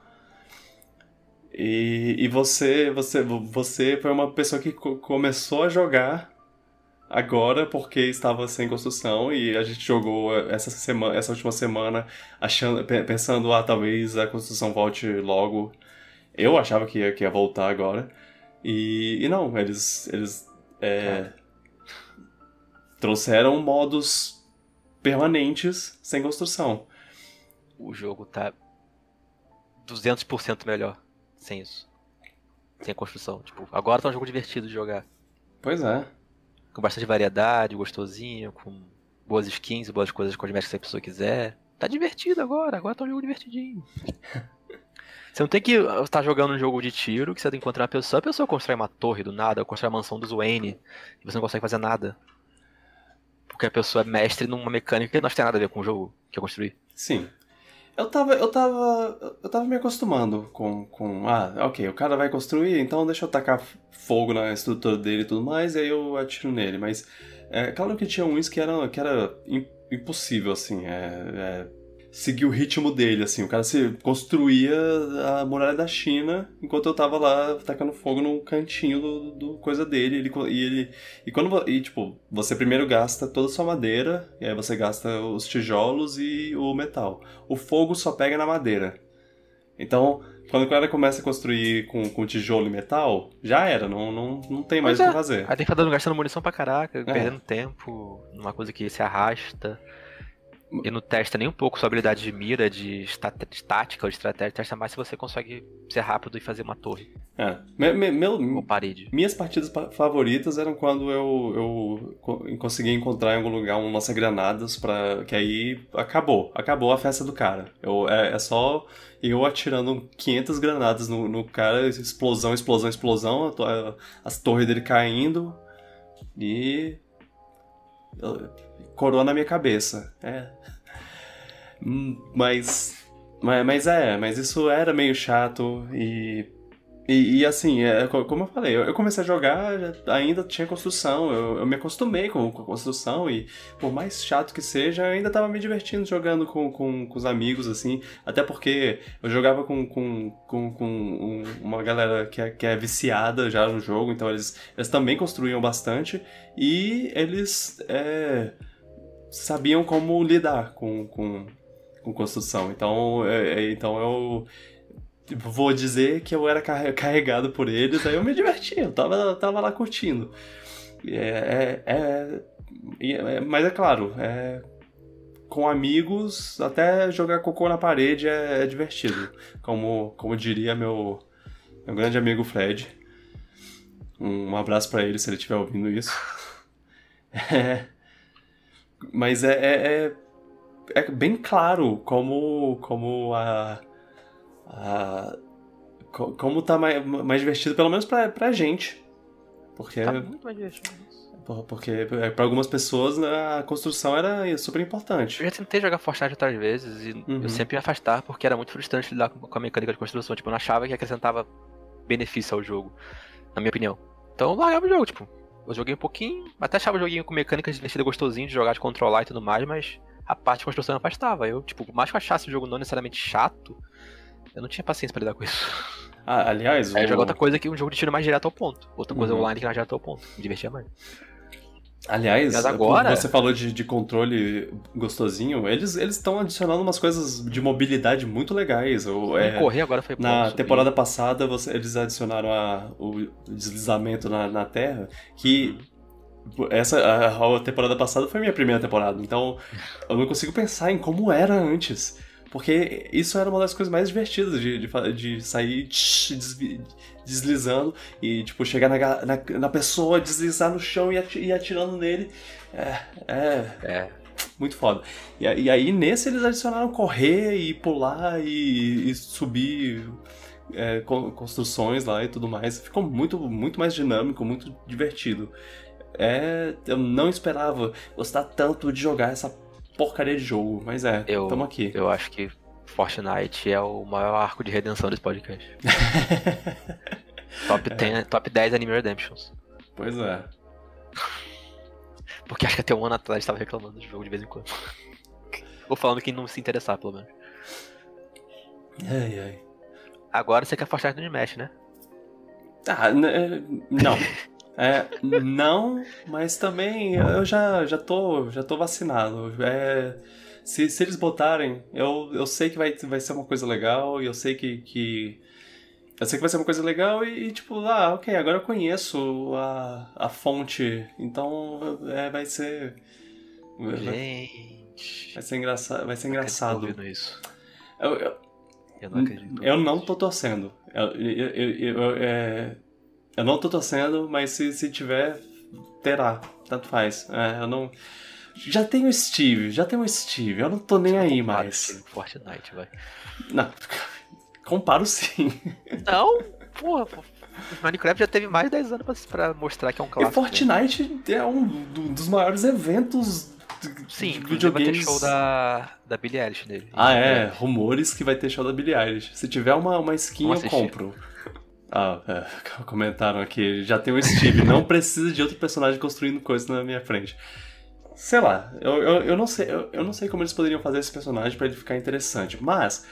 E, e você, você, você foi uma pessoa que começou a jogar agora porque estava sem construção e a gente jogou essa semana, essa última semana achando, pensando ah talvez a construção volte logo. Eu achava que ia, que ia voltar agora e, e não, eles eles é, trouxeram modos permanentes sem construção. O jogo tá 200% melhor sem isso. Sem a construção. Tipo, agora tá um jogo divertido de jogar. Pois é com bastante variedade, gostosinho, com boas skins, boas coisas cosméticas que a pessoa quiser. Tá divertido agora, agora tá um jogo divertidinho. Você não tem que estar tá jogando um jogo de tiro que você tem que encontrar uma pessoa. A pessoa constrói uma torre do nada, constrói a mansão do Wayne, e você não consegue fazer nada. Porque a pessoa é mestre numa mecânica que não tem nada a ver com o jogo que eu construí. Sim. Eu tava, eu tava, eu tava me acostumando com, com, ah, ok, o cara vai construir, então deixa eu tacar fogo na estrutura dele e tudo mais, e aí eu atiro nele, mas é claro que tinha uns que era, que era impossível, assim, é, é seguir o ritmo dele, assim. O cara se construía a muralha da China enquanto eu tava lá tacando fogo no cantinho do, do coisa dele. Ele, e ele. E quando. E, tipo, você primeiro gasta toda a sua madeira, e aí você gasta os tijolos e o metal. O fogo só pega na madeira. Então, quando o cara começa a construir com, com tijolo e metal, já era, não, não, não tem mais o é. que fazer. Aí tem que ficar dando, gastando munição pra caraca, é. perdendo tempo, numa coisa que se arrasta. E não testa nem um pouco sua habilidade de mira, de estática ou de estratégia, testa mais se você consegue ser rápido e fazer uma torre. É. Me, me, meu, ou parede. Minhas partidas favoritas eram quando eu, eu conseguia encontrar em algum lugar um lança-granadas para que aí acabou. Acabou a festa do cara. Eu, é, é só eu atirando 500 granadas no, no cara, explosão, explosão, explosão, as torres dele caindo e coroa na minha cabeça. É. Hum, mas, mas. Mas é, mas isso era meio chato e. E, e assim, é, como eu falei, eu comecei a jogar, ainda tinha construção, eu, eu me acostumei com, com, a construção e por mais chato que seja, eu ainda tava me divertindo jogando com, com, com os amigos, assim, até porque eu jogava com, com, com, com uma galera que é, que é viciada já no jogo, então eles, eles também construíam bastante e eles. É, sabiam como lidar com, com, com construção. Então, é, é então eu vou dizer que eu era carregado por eles, aí eu me divertia, eu tava, tava lá curtindo. É, é, é, é, mas é claro, é, com amigos, até jogar cocô na parede é, é, divertido. Como, como diria meu, meu grande amigo Fred. Um, um abraço para ele se ele estiver ouvindo isso. É, mas é, é, é, é, bem claro como, como a, a como tá mais, mais divertido, pelo menos pra, pra gente. Porque. Tá muito mais divertido. Porque é, para algumas pessoas a construção era super importante. Eu já tentei jogar Fortnite outras vezes e uhum. eu sempre me afastar porque era muito frustrante lidar com a mecânica de construção. Tipo, eu não achava que acrescentava benefício ao jogo, na minha opinião. Então eu largava o jogo, tipo, eu joguei um pouquinho, até achava o joguinho com mecânicas divertidas gostosinho de jogar, de controlar e tudo mais, mas a parte de construção afastava. Eu, tipo, por mais que eu achasse o jogo não necessariamente chato, eu não tinha paciência pra lidar com isso. Ah, aliás, eu o- jogo outra coisa que um jogo de tiro mais direto ao ponto. Outra coisa Uhum. online que mais direto ao ponto. Me divertia mais. Aliás, Mas agora- você falou de, de controle gostosinho, eles eles estão adicionando umas coisas de mobilidade muito legais. O, é, correr agora foi na temporada passada, você- eles adicionaram a- o deslizamento na, na Terra, que essa a, a temporada passada foi minha primeira temporada, então eu não consigo pensar em como era antes. Porque isso era uma das coisas mais divertidas de, de, de sair tsh, desvi- deslizando e, tipo, chegar na, na, na pessoa, deslizar no chão e ati- e atirando nele. É, é É. muito foda. E, e aí, nesse, eles adicionaram correr e pular e, e subir é, con- construções lá e tudo mais. Ficou muito, muito mais dinâmico, muito divertido. É, eu não esperava gostar tanto de jogar essa porcaria de jogo, mas é, Eu- tamo aqui. Eu acho que Fortnite é o maior arco de redenção desse podcast. top, 10, top 10 Anime Redemptions. pois é. Porque acho que até um ano atrás estava reclamando do jogo de vez em quando. Ou falando que não se interessar, pelo menos. Ai, ai. Agora você quer Fortnite no Smash, né? Ah, é, não. É, não, mas também eu já, já, tô, já tô vacinado. É, se, se eles botarem, eu, eu sei que vai, vai ser uma coisa legal e eu sei que, que. Eu sei que vai ser uma coisa legal e, e, tipo, ah, ok, agora eu conheço a, a fonte, então é, vai ser. Gente. vai ser engraçado. Vai ser engraçado. ouvindo isso. Eu, eu, Eu não acredito. eu não tô torcendo. Eu, eu, eu, eu- é, eu não tô torcendo, mas se, se tiver, terá. Tanto faz. É, eu não. Já tem o Steve, já tem o Steve. Eu não tô nem aí mais. Fortnite, vai. Não. Comparo sim. Não, porra, pô. Minecraft já teve mais de 10 anos pra, mostrar que é um E clássico. né? Fortnite é um do- dos maiores eventos de, Sim, de inclusive vai ter videogames. show da, da Billie Eilish nele. Ah, é. Rumores que vai ter show da Billie Eilish. Se tiver uma, uma skin, Vamos eu assistir. compro. Ah, é, comentaram aqui. Já tem o Steve. não precisa de outro personagem construindo coisas na minha frente. Sei lá, eu, eu, eu não sei, eu, eu não sei como eles poderiam fazer esse personagem pra ele ficar interessante, mas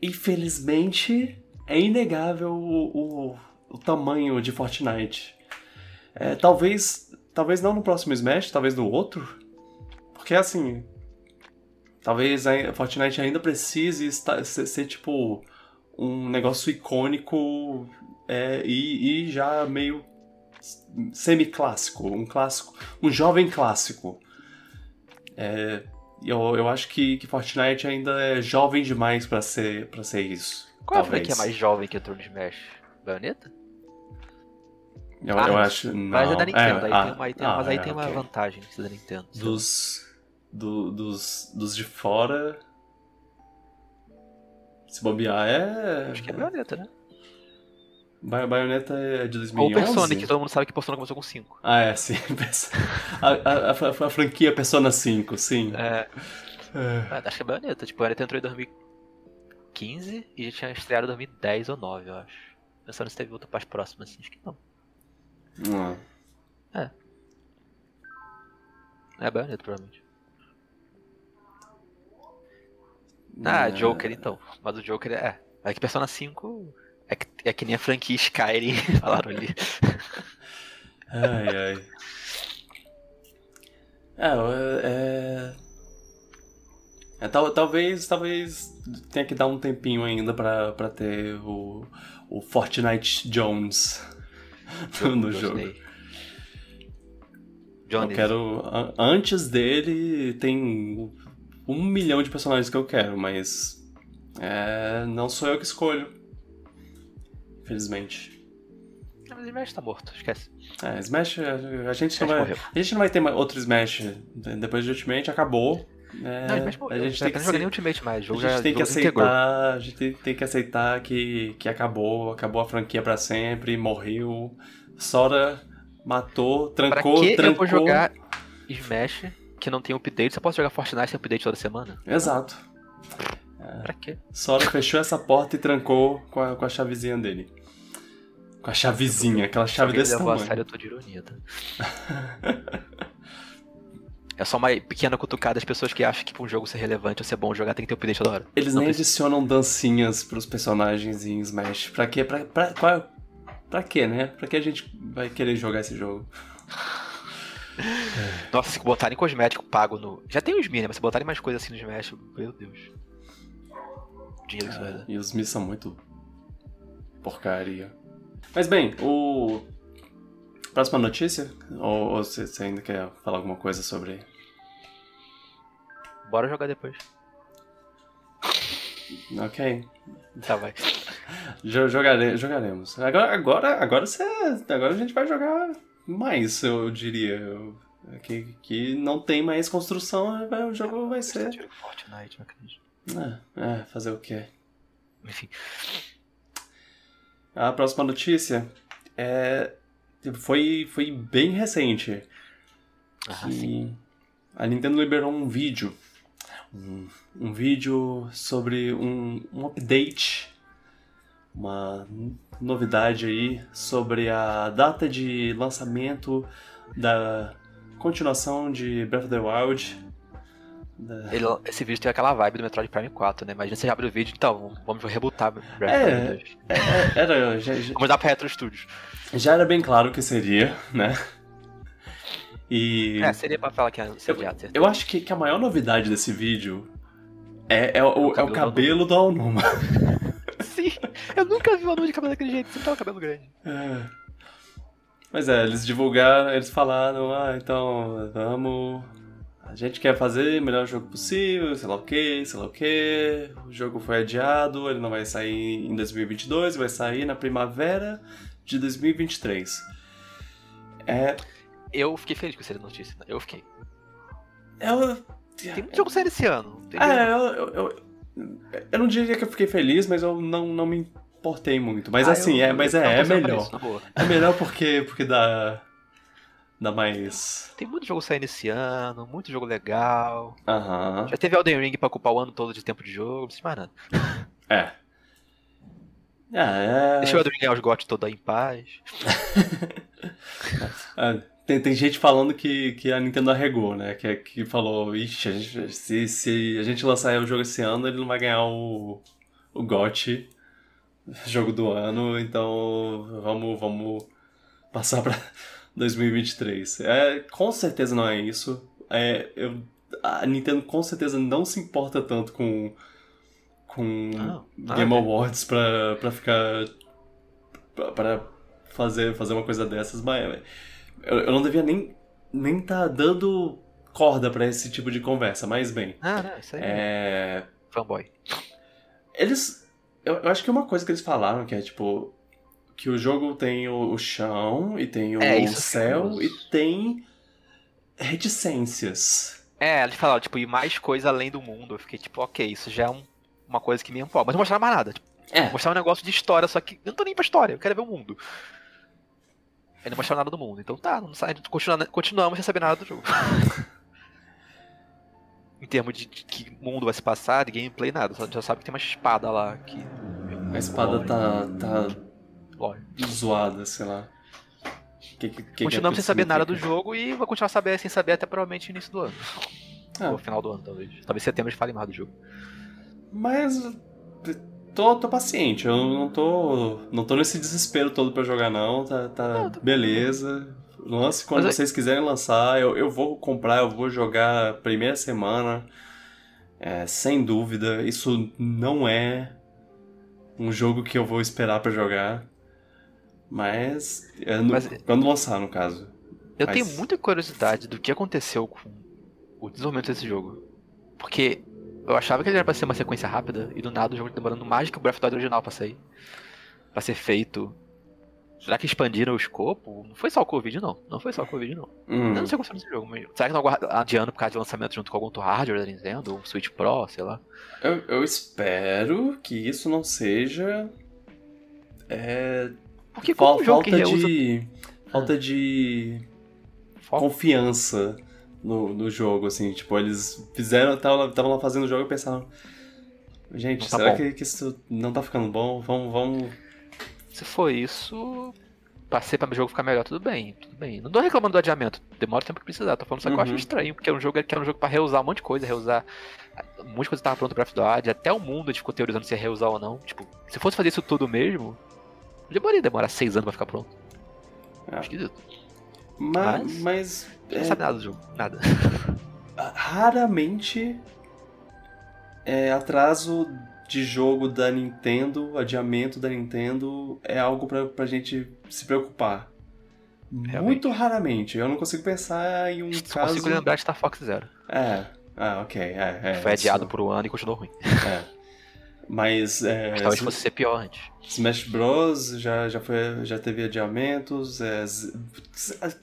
infelizmente é inegável o, o, o tamanho de Fortnite. É, talvez, talvez não no próximo Smash, talvez no outro, porque assim, talvez a Fortnite ainda precise estar, ser, ser, tipo um negócio icônico é, e, e já meio semi-clássico, um clássico, um jovem clássico. É, eu, eu acho que, que Fortnite ainda é jovem demais pra ser, pra ser isso. Qual é a talvez. franquia mais jovem que entrou no Smash? Baioneta? Eu, Ah, eu acho. Não. Mas é da Nintendo, aí ah, tem uma, aí tem- ah, mas aí é, tem uma ok. vantagem de da Nintendo. Dos, do- dos, dos de fora. Se bobear é. Acho que é Baioneta, né? Ba- Bayonetta é de Ou 2011? Persona, que todo mundo sabe que Persona começou com 5. Ah, é, sim. A, a, a, a franquia Persona 5, sim. É, É. acho que é Baioneta. Tipo, a Baioneta entrou em 2015 e já tinha estreado em 2010 ou 9, eu acho. Pensando se teve outra parte próxima, assim, acho que não. Hum. É Baioneta, provavelmente. Ah, É. Joker então. Mas o Joker é. É que Persona 5 é que, é que nem a franquia Skyrim falaram ali. Ai, ai. É, é... é, tal- talvez, talvez tenha que dar um tempinho ainda pra, pra ter o, o Fortnite Jones no jogo. Gostei. Eu Jones. quero. a- Antes dele tem um milhão de personagens que eu quero, mas. É, não sou eu que escolho. Infelizmente. Mas o Smash tá morto, esquece. É, Smash, a, gente não Smash vai. morreu. A gente não vai ter outro Smash depois de Ultimate, acabou. É, Não, Smash morreu. a gente tem que, não joga se- nem Ultimate mais. A gente já tem que integrou. aceitar. A gente tem, que aceitar que, que acabou, acabou a franquia pra sempre, morreu. Sora matou, Pra trancou, que eu trancou. vou jogar Smash que não tem update? Você pode jogar Fortnite sem update toda semana? Exato. Pra quê? Sora fechou essa porta e trancou com a, com a chavezinha dele. Com a chavezinha, aquela chave desse levou a tamanho. sério, eu tô de ironia, tá? É só uma pequena cutucada das pessoas que acham que pra um jogo ser relevante ou ser bom jogar tem que ter update toda hora. Eles Não nem precisa. adicionam dancinhas pros personagens em Smash. Pra quê? Pra, pra, qual- pra quê, né? Pra que a gente vai querer jogar esse jogo? Nossa, se botarem cosmético pago no. Já tem os mini, mas se botarem mais coisa assim no Smash, meu Deus. Dinheiro que. E os Mi são muito porcaria. Mas bem, o. Próxima notícia? Ou, você ainda quer falar alguma coisa sobre. Bora jogar depois. Ok. Tá, vai. Jo- jogare- jogaremos. Agora, agora, agora, você, agora a gente vai jogar mais, eu diria. Eu- Que, que não tem mais construção, o jogo vai ser. Fortnite, não acredito. É, é, fazer o quê? Enfim. A próxima notícia é. Foi, foi bem recente. Ah, que sim. a Nintendo liberou um vídeo. Um, um vídeo sobre um, um update. Uma novidade aí sobre a data de lançamento da continuação de Breath of the Wild. Ele- esse vídeo tem aquela vibe do Metroid Prime 4, né? Imagina você abre o vídeo, então, vamos rebutar Breath É. 2. É, era, já, já- Vamos dar pra Retro Studios. já era bem claro que seria, né? E. É, seria pra falar que é sediado, certo? Eu acho que, que a maior novidade desse vídeo é, é, o, é o cabelo cabelo do Aonuma. Sim, eu nunca vi uma nuvem de cabelo daquele jeito, sempre tava cabelo grande. É. Mas é, eles divulgaram, eles falaram, ah, então vamos. A gente quer fazer o melhor jogo possível, sei lá o que, sei lá o que. O jogo foi adiado, ele não vai sair em 2022, vai sair na primavera de 2023. É. Eu fiquei feliz com essa notícia, né? eu fiquei. Eu, Tem muito jogo saindo esse ano. É, eu, eu, eu, eu não diria que eu fiquei feliz, mas eu não, não me importei muito. Mas Ah, assim, eu- é, mas é, é melhor. isso. É melhor porque, porque dá. Dá mais. Tem muito jogo saindo esse ano, muito jogo legal. Aham. Já teve Elden Ring pra ocupar o ano todo de tempo de jogo, não precisa mais nada. É. É, é. Deixa o Elden Ring ganhar os GOT todo aí em paz. Ah, tem, tem gente falando que, que a Nintendo arregou, né? Que, que falou, ixi, a gente- se, se a gente lançar o jogo esse ano, ele não vai ganhar o, o GOT, jogo do ano, então vamos, vamos passar pra 2023. É, com certeza não é isso. É, eu, a Nintendo com certeza não se importa tanto com, com Não, nada Game a ver. Awards pra, pra ficar. pra- pra fazer, fazer uma coisa dessas, mas eu, eu não devia nem nem tá dando corda pra esse tipo de conversa, mas bem. Ah, não, isso aí é É, fanboy. eles. Eu, eu acho que uma coisa que eles falaram que é tipo. Que o jogo tem o, chão e tem o É, céu e tem reticências. É, eles falaram, tipo, e mais coisa além do mundo. Eu fiquei tipo, ok, isso já é um- uma coisa que me empolga. Mas não mostraram mais nada. Tipo, É. mostraram um negócio de história, só que eu não tô nem pra história, eu quero ver o mundo. Aí não mostraram nada do mundo. Então tá, não sai, continua, continuamos sem saber nada do jogo. em termos de, de que mundo vai se passar, de gameplay, nada. Só já sabe que tem uma espada lá que. A espada tá, tá Lógico. zoada, sei lá. Que, que, que Continuamos que sem saber nada do significa? jogo e vai continuar saber, sem saber até provavelmente início do ano. Ah. Ou final do ano, talvez. Talvez setembro eles falem mais do jogo. Mas tô, tô paciente, eu não tô. não tô nesse desespero todo pra jogar não, tá, tá Não, tá- beleza. Lance quando Mas é- vocês quiserem lançar, eu, eu vou comprar, eu vou jogar a primeira semana. É, sem dúvida, isso não é um jogo que eu vou esperar pra jogar. Mas, é no- Mas- quando lançar, no caso. Eu Mas- tenho muita curiosidade do que aconteceu com o desenvolvimento desse jogo. Porque eu achava que ele era pra ser uma sequência rápida e do nada o jogo tá demorando mais que o Breath of the Wild original pra sair. Pra ser feito. Será que expandiram o escopo? Não foi só o Covid, não. Não foi só o Covid, não. Hum, Eu não sei como foi nesse jogo. Mas... Será que não adiando por causa de lançamento junto com algum outro hardware da Nintendo? Ou um Switch Pro, sei lá. eu, eu espero que isso não seja. É, Porque como Fal- um jogo que falta reusa de falta de foco, confiança no, no jogo assim tipo eles fizeram estavam lá fazendo o jogo e pensaram gente tá será bom. que, que isso não tá ficando bom vamos vamos se for isso, passei pra o jogo ficar melhor, tudo bem, tudo bem. Não tô reclamando do adiamento, demora o tempo que precisar, tô falando só que eu acho Uhum. estranho, porque é um jogo que era um jogo pra reusar um monte de coisa, reusar. Um monte de coisa tava pronto pra Wild, até o mundo a gente ficou teorizando se ia reusar ou não. Tipo, se fosse fazer isso tudo mesmo, demoraria demorar seis anos pra ficar pronto. É. Esquisito. Ma- Mas- mas Não é, sabe nada do jogo, nada. raramente é, atraso de jogo da Nintendo, adiamento da Nintendo, é algo pra, pra gente se preocupar. Muito raramente. Eu não consigo pensar em um Só caso. consigo lembrar de Star Fox Zero. É. Ah, ok. É, é, Foi adiado isso- por um ano e continuou ruim. É. Mas é, talvez fosse ser pior antes. Smash Bros. já, já, foi, já teve adiamentos. é,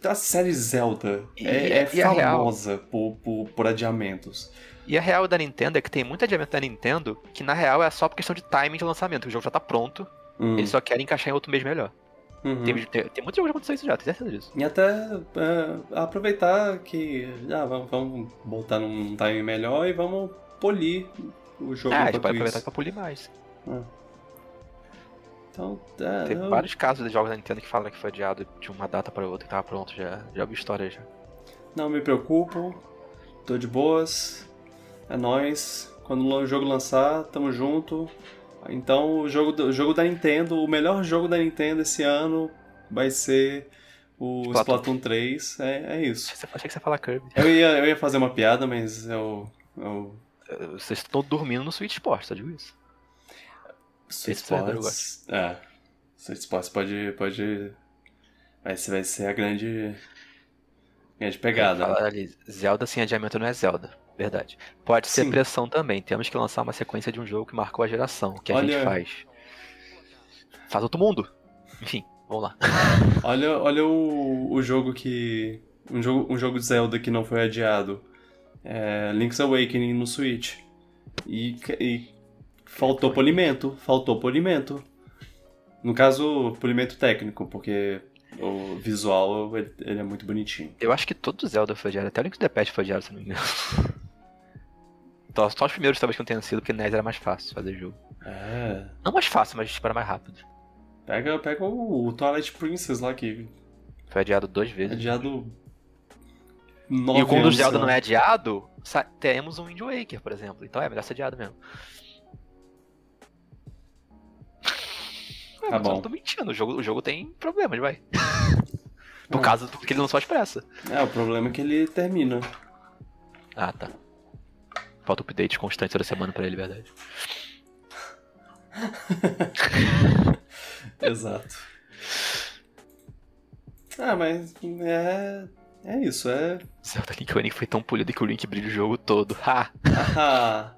a, série Zelda E- é, é e famosa por, por, por adiamentos. E a real da Nintendo é que tem muito adiamento da Nintendo que na real é só por questão de timing de lançamento. O jogo já tá pronto, Hum, eles só querem encaixar em outro mês melhor. uhum. Tem, tem, tem muito jogo que aconteceu isso já, tenho certeza disso. E até é, aproveitar que ah, vamos, vamos botar num time melhor e vamos polir o jogo Ah, a gente pode aproveitar isso. pra polir mais. Então, é, Tem eu- vários casos de jogos da Nintendo que falam que foi adiado de uma data pra outra que tava pronto, já, já vi história já. não me preocupo, tô de boas, é nóis. Quando o jogo lançar, tamo junto. Então, o jogo, o jogo da Nintendo, o melhor jogo da Nintendo esse ano vai ser o Splatoon. Splatoon 3. É, é isso. Achei que você ia falar Kirby. Eu ia, eu ia fazer uma piada, mas eu. eu Vocês estão dormindo no Switch Sports, só digo isso. Switch Sports. É. Switch Sports pode. pode vai, ser, vai ser a grande. Grande pegada. né? Ali, Zelda sem adiamento não é Zelda. Verdade. Pode ser Sim. pressão também. Temos que lançar uma sequência de um jogo que marcou a geração. O que a Olha- gente faz? Faz outro mundo. Enfim, vamos lá. Olha, olha o, o jogo que. Um jogo, um jogo de Zelda que não foi adiado. É Link's Awakening no Switch. E, e faltou polimento. Faltou polimento. No caso, polimento técnico, porque o visual ele, ele é muito bonitinho. Eu acho que todo Zelda foi adiado. Até o Link to the Past foi adiado, se não me engano. Então, só os primeiros talvez que não tenham sido, porque NES era mais fácil fazer jogo. É. Não mais fácil, mas tipo, era mais rápido. Pega, pega o, o Twilight Princess lá que Foi adiado duas vezes. adiado. E quando o Zelda não é adiado, temos um Wind Waker, por exemplo. Então é melhor ser adiado mesmo. Tá mas eu bom. não tô mentindo, o jogo, o jogo tem problemas, vai. Por Ah. causa do que ele lançou às pressas. É, o problema é que ele termina. Ah, tá. Falta update constante toda semana pra ele, verdade. Exato. Ah, mas é. É isso, é. Zelda Link Awakening foi tão polido que o Link brilha o jogo todo. Ha! Ah,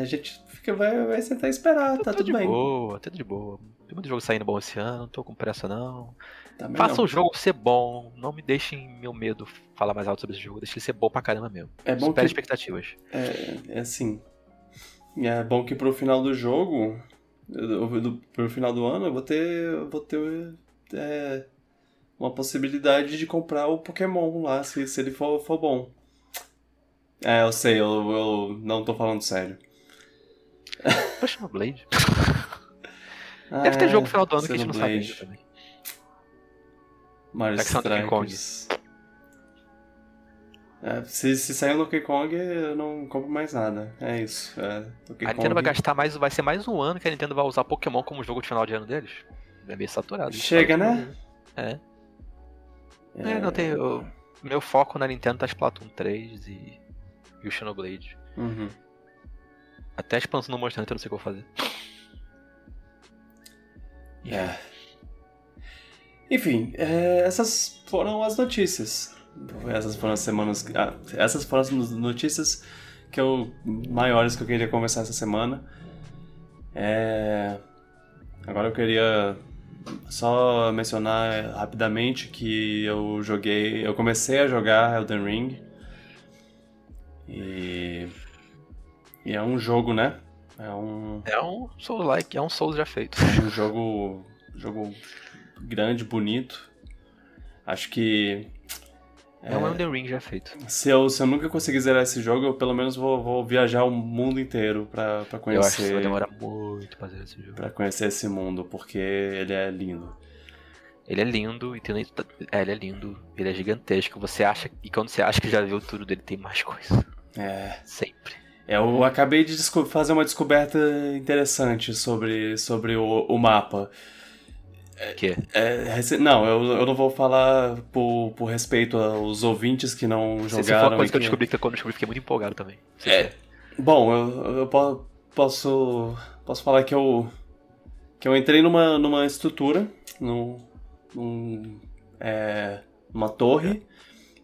a gente fica, vai, vai sentar e esperar, tá Tô tudo de bem. boa, tudo de boa. Tem muito jogo saindo bom esse ano, não tô com pressa não. Também Faça não. o jogo ser bom, não me deixem meu medo falar mais alto sobre esse jogo, deixe ele ser bom pra caramba mesmo. É bom Supera que. expectativas. É, é assim. É bom que pro final do jogo. do- Pro final do ano, eu vou ter. eu Vou ter. é, uma possibilidade de comprar o Pokémon lá, se, se ele for, for bom. É, eu sei, eu, eu não tô falando sério. Poxa, no Blade. Deve ter Ah, jogo no final do ano que a gente não sabe também. Mario? Strikers. É, se, se sair o Donkey Kong, eu não compro mais nada. É isso. É, A Nintendo vai gastar mais, vai ser mais um ano que a Nintendo vai usar Pokémon como jogo de final de ano deles. É meio saturado. Chega, né? É. É, não tem. o- Meu foco na Nintendo tá Splatoon 3 e, e o Xenoblade. Uhum. Até a expansão do Monster Hunter eu não sei o que eu vou fazer. É. Enfim, é, essas foram as notícias. Essas foram as semanas. ah, essas foram as notícias que eu, maiores que eu queria conversar essa semana. É, agora eu queria só mencionar rapidamente que eu joguei. Eu comecei a jogar Elden Ring. E. E é um jogo, né? É um. É um Souls-like, é um Souls já feito. um jogo, jogo grande, bonito. Acho que É, um Elden Ring já feito. se eu, se eu nunca conseguir zerar esse jogo, eu pelo menos vou, vou viajar o mundo inteiro pra, pra Eu acho que conhecer vai demorar muito pra fazer esse jogo. para conhecer esse mundo, porque ele é lindo. Ele é lindo, e tem... é, ele é lindo, ele é gigantesco. Você acha. E quando você acha que já viu tudo dele, tem mais coisa. É. Sempre. Eu acabei de fazer uma descoberta interessante sobre, sobre o, o mapa. Que? É, não, eu, eu não vou falar por, por respeito aos ouvintes que não jogaram. Se for uma coisa que eu descobri, que quando eu descobri, fiquei muito empolgado também. É. Bom, eu, eu posso, posso falar que eu, que eu entrei numa, numa estrutura, num, num, é, numa torre,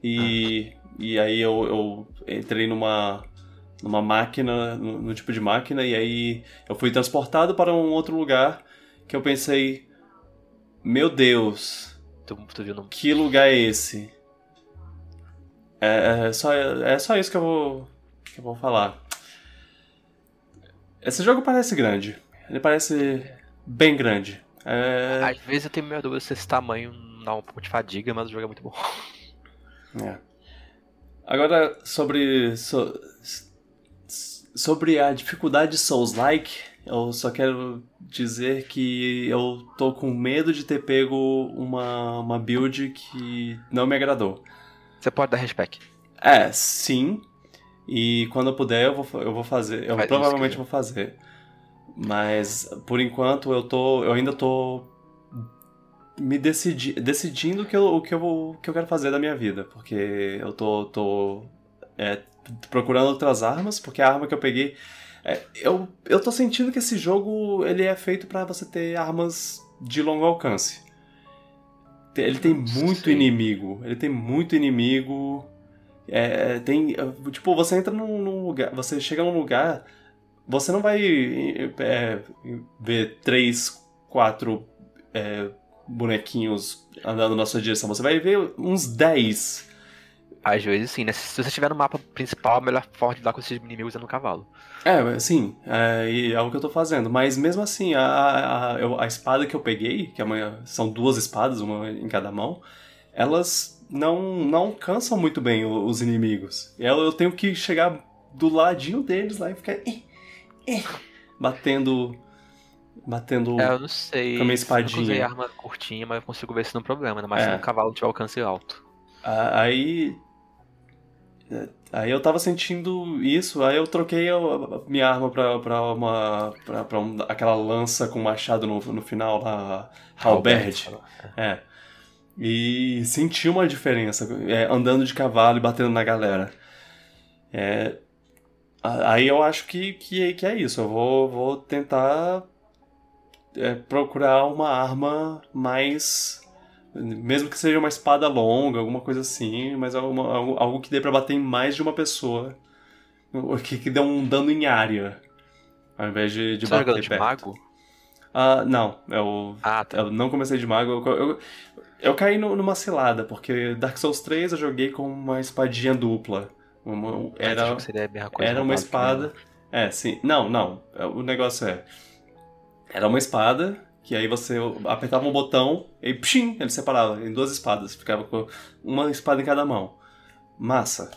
e, e aí eu, eu entrei numa, numa máquina, no, no tipo de máquina, e aí eu fui transportado para um outro lugar que eu pensei meu Deus. Tu, tu viu. Que lugar é esse? É, é, só, é só isso que eu vou, que eu vou falar. Esse jogo parece grande. Ele parece bem grande. É... Às vezes eu tenho minha dúvida se esse tamanho dá um pouco de fadiga, mas o jogo é muito bom. É. Agora, sobre. So, sobre a dificuldade Souls-like. Eu só quero dizer que eu tô com medo de ter pego uma, uma build que não me agradou. Você pode dar respect. É, sim. E quando eu puder, eu vou, eu vou fazer. Eu provavelmente vou fazer. Mas por enquanto eu tô. Eu ainda tô me decidi, decidindo que eu, o que eu, que eu quero fazer da minha vida. Porque eu tô, tô é, procurando outras armas, porque a arma que eu peguei é, eu, eu tô sentindo que esse jogo ele é feito para você ter armas de longo alcance. Ele tem muito Sim. inimigo. Ele tem muito inimigo. É, tem. Tipo, você entra num, num, lugar. Você chega num lugar. Você não vai é, ver três, quatro é, bonequinhos andando na sua direção. Você vai ver uns dez. Às vezes sim, né? Se você estiver no mapa principal, a melhor forma de dar com esses inimigos é no cavalo. É, sim, é, e é o que eu tô fazendo. Mas mesmo assim, a, a, a espada que eu peguei, que amanhã são duas espadas, uma em cada mão, elas não, não cansam muito bem os inimigos. Eu, eu tenho que chegar do ladinho deles lá e ficar. Eh, eh, batendo. Batendo. É, eu não sei. Com a minha espadinha. Eu usei arma curtinha, mas eu consigo ver se não problema, ainda mais é. se um cavalo tiver alcance alto. Aí Aí eu tava sentindo isso, aí eu troquei a, minha arma pra, pra uma. Pra, pra um, aquela lança com machado no, no final lá, Halberd. É. E senti uma diferença, é, andando de cavalo e batendo na galera. É, aí eu acho que, que, que é isso, eu vou, vou tentar é, procurar uma arma mais mesmo que seja uma espada longa, alguma coisa assim, mas alguma, algo, algo que dê para bater em mais de uma pessoa. Que, que dê um dano em área. Ao invés de, de Você bater de mago? Ah, não. Eu, ah, tá. eu não comecei de mago. Eu, eu, eu caí no, numa cilada, porque Dark Souls 3 eu joguei com uma espadinha dupla. Uma, era era uma espada. É, sim. Não, não. O negócio é. Era uma espada que aí você apertava um botão e pshim, ele separava em duas espadas, ficava com uma espada em cada mão. Massa.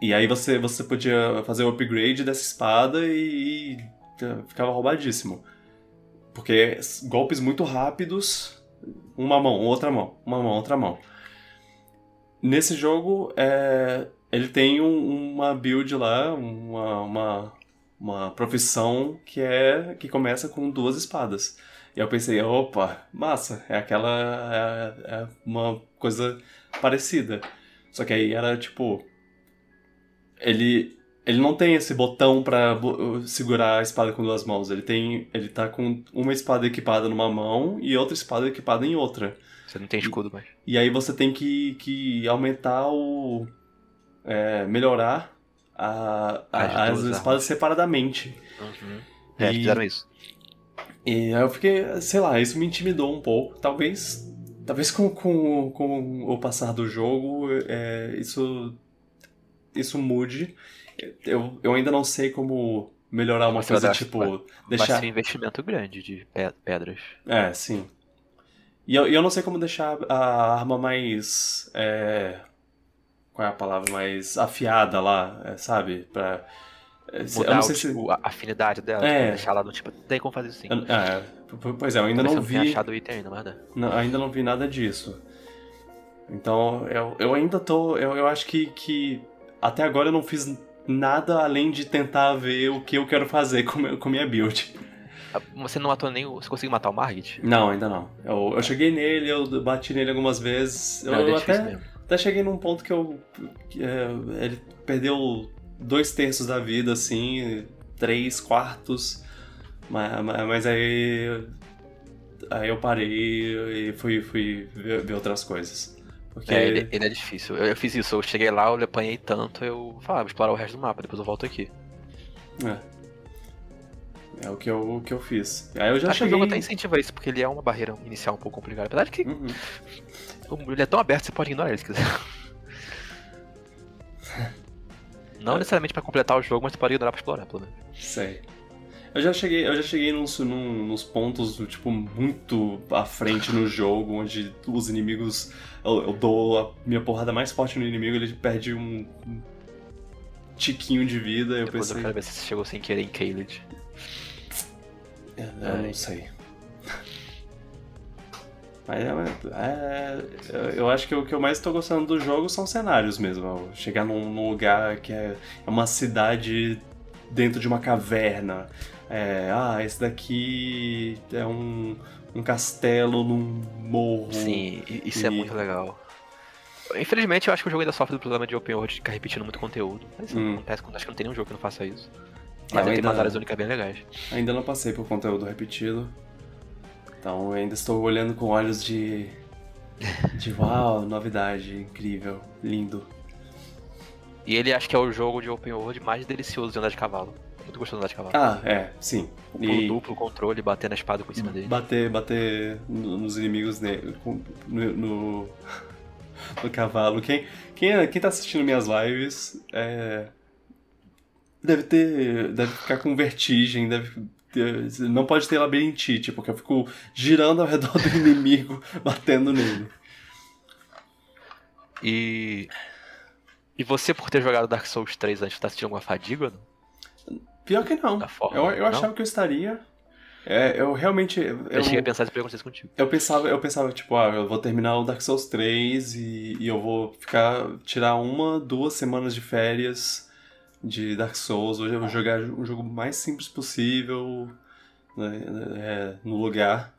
E aí você, você podia fazer o upgrade dessa espada e, e ficava roubadíssimo. Porque golpes muito rápidos, uma mão, outra mão, uma mão, outra mão. Nesse jogo, é, ele tem um, uma build lá, uma, uma, uma profissão que é que começa com duas espadas. E eu pensei, opa, massa, é aquela. É, é uma coisa parecida. Só que aí era tipo. Ele. Ele não tem esse botão para segurar a espada com duas mãos. Ele tem. Ele tá com uma espada equipada numa mão e outra espada equipada em outra. Você não tem escudo mais. E, aí você tem que, que aumentar o. É, melhorar a, a, as, espadas armas. separadamente. Uhum. É, e, fizeram isso. E aí eu fiquei, sei lá, isso me intimidou um pouco. Talvez. Talvez com, com, com o passar do jogo é, isso. Isso mude. Eu, eu ainda não sei como melhorar uma coisa tipo. Vai, deixar... vai ser um investimento grande de pedras. É, sim. E eu, eu não sei como deixar a arma mais. É... Qual é a palavra? Mais afiada lá, é, sabe? Pra É, eu Mudar não o, sei se. tipo, a afinidade dela, É. tipo, deixar lá no tipo. Tem como fazer isso sim. eu- é, pois é, eu ainda não eu vi. achado o item ainda, mas. Não, ainda não vi nada disso. Então, eu, eu ainda tô. Eu, eu acho que, que até agora eu não fiz nada além de tentar ver o que eu quero fazer com, com minha build. Ah, Você não matou nem o. Você conseguiu matar o Margit? Não, ainda não. Eu, eu cheguei nele, eu bati nele algumas vezes. Eu, Não, ele é até, mesmo. Até cheguei num ponto que eu. que, é, ele perdeu dois terços da vida, assim, três quartos. Mas, mas, aí. Aí eu parei e fui, fui ver, ver outras coisas. Porque. É, ele, ele é difícil. Eu, eu fiz isso, eu cheguei lá, eu apanhei tanto, eu falava, vou explorar o resto do mapa, depois eu volto aqui. É. É o que eu, o que eu fiz. Aí eu já Acho que o cheguei. jogo até incentiva isso, porque ele é uma barreira inicial um pouco complicada. Apesar de que Uhum. Ele é tão aberto você pode ignorar ele se quiser. Não necessariamente pra completar o jogo, mas você pode ignorar pra explorar, pelo menos. Sei. Eu já cheguei, eu já cheguei nos, nos pontos, tipo, muito à frente no jogo, onde os inimigos. Eu, eu dou a minha porrada mais forte no inimigo, ele perde um, tiquinho de vida. Eu Depois eu pensei. quero ver se você chegou sem querer em Caelid. É, Eu não sei. Mas é, é, eu- acho que o que eu mais tô gostando do jogo são cenários mesmo. Chegar num, num lugar que é, é uma cidade dentro de uma caverna. É, ah, esse daqui é um, um castelo num morro. Sim, e- isso é e- muito legal. Infelizmente, eu acho que o jogo ainda sofre do problema de open world de ficar repetindo muito conteúdo. Mas isso Hum. acontece, acho que não tem nenhum jogo que não faça isso. É, Mas eu ele tem umas ainda- áreas únicas bem legais. Ainda não passei por conteúdo repetido. Então eu ainda estou olhando com olhos de. De uau, novidade, incrível, lindo. E ele acho que é o jogo de open world mais delicioso de andar de cavalo. Muito gostoso de andar de cavalo. Ah, é, sim. o pulo duplo, controle, bater na espada por cima dele. Bater, bater no- nos inimigos ne- com- no, no, no cavalo. Quem, quem, é- quem tá assistindo minhas lives é, deve ter. Deve ficar com vertigem, deve. Não pode ter labirintite, porque eu fico girando ao redor do inimigo, batendo nele. E. E você, por ter jogado Dark Souls 3 antes, tá sentindo alguma fadiga? não? Pior que não. Forma, Eu, eu não? achava que eu estaria. É, eu realmente. Eu, Eu, cheguei a pensar se perguntar isso contigo. Eu pensava, eu pensava, tipo, ah, eu vou terminar o Dark Souls 3 e, e eu vou ficar. tirar uma, duas semanas de férias de Dark Souls. Hoje eu vou jogar um jogo mais simples possível né, é, no lugar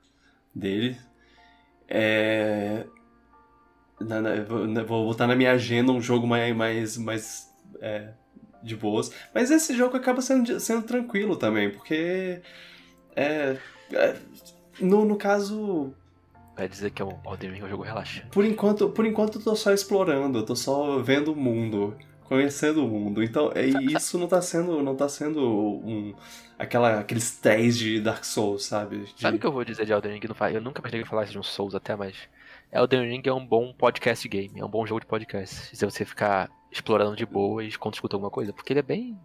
dele. É, na- na- vou- na- vou botar na minha agenda um jogo mais, mais, mais é, de boas. Mas esse jogo acaba sendo, sendo tranquilo também, porque. É, é, no, no caso, Vai dizer que é um Elden Ring é um jogo relaxante. por enquanto, por enquanto eu tô só explorando, eu tô só vendo o mundo, conhecendo o mundo. Então, é, isso não tá sendo, não tá sendo um aquela aquele estresse de Dark Souls, sabe? De- Sabe o que eu vou dizer de Elden Ring? Eu nunca imaginei que eu falasse de um Souls até, mas. Elden Ring é um bom podcast game, é um bom jogo de podcast. Se você ficar explorando de boa e quando escuta alguma coisa, porque ele é bem.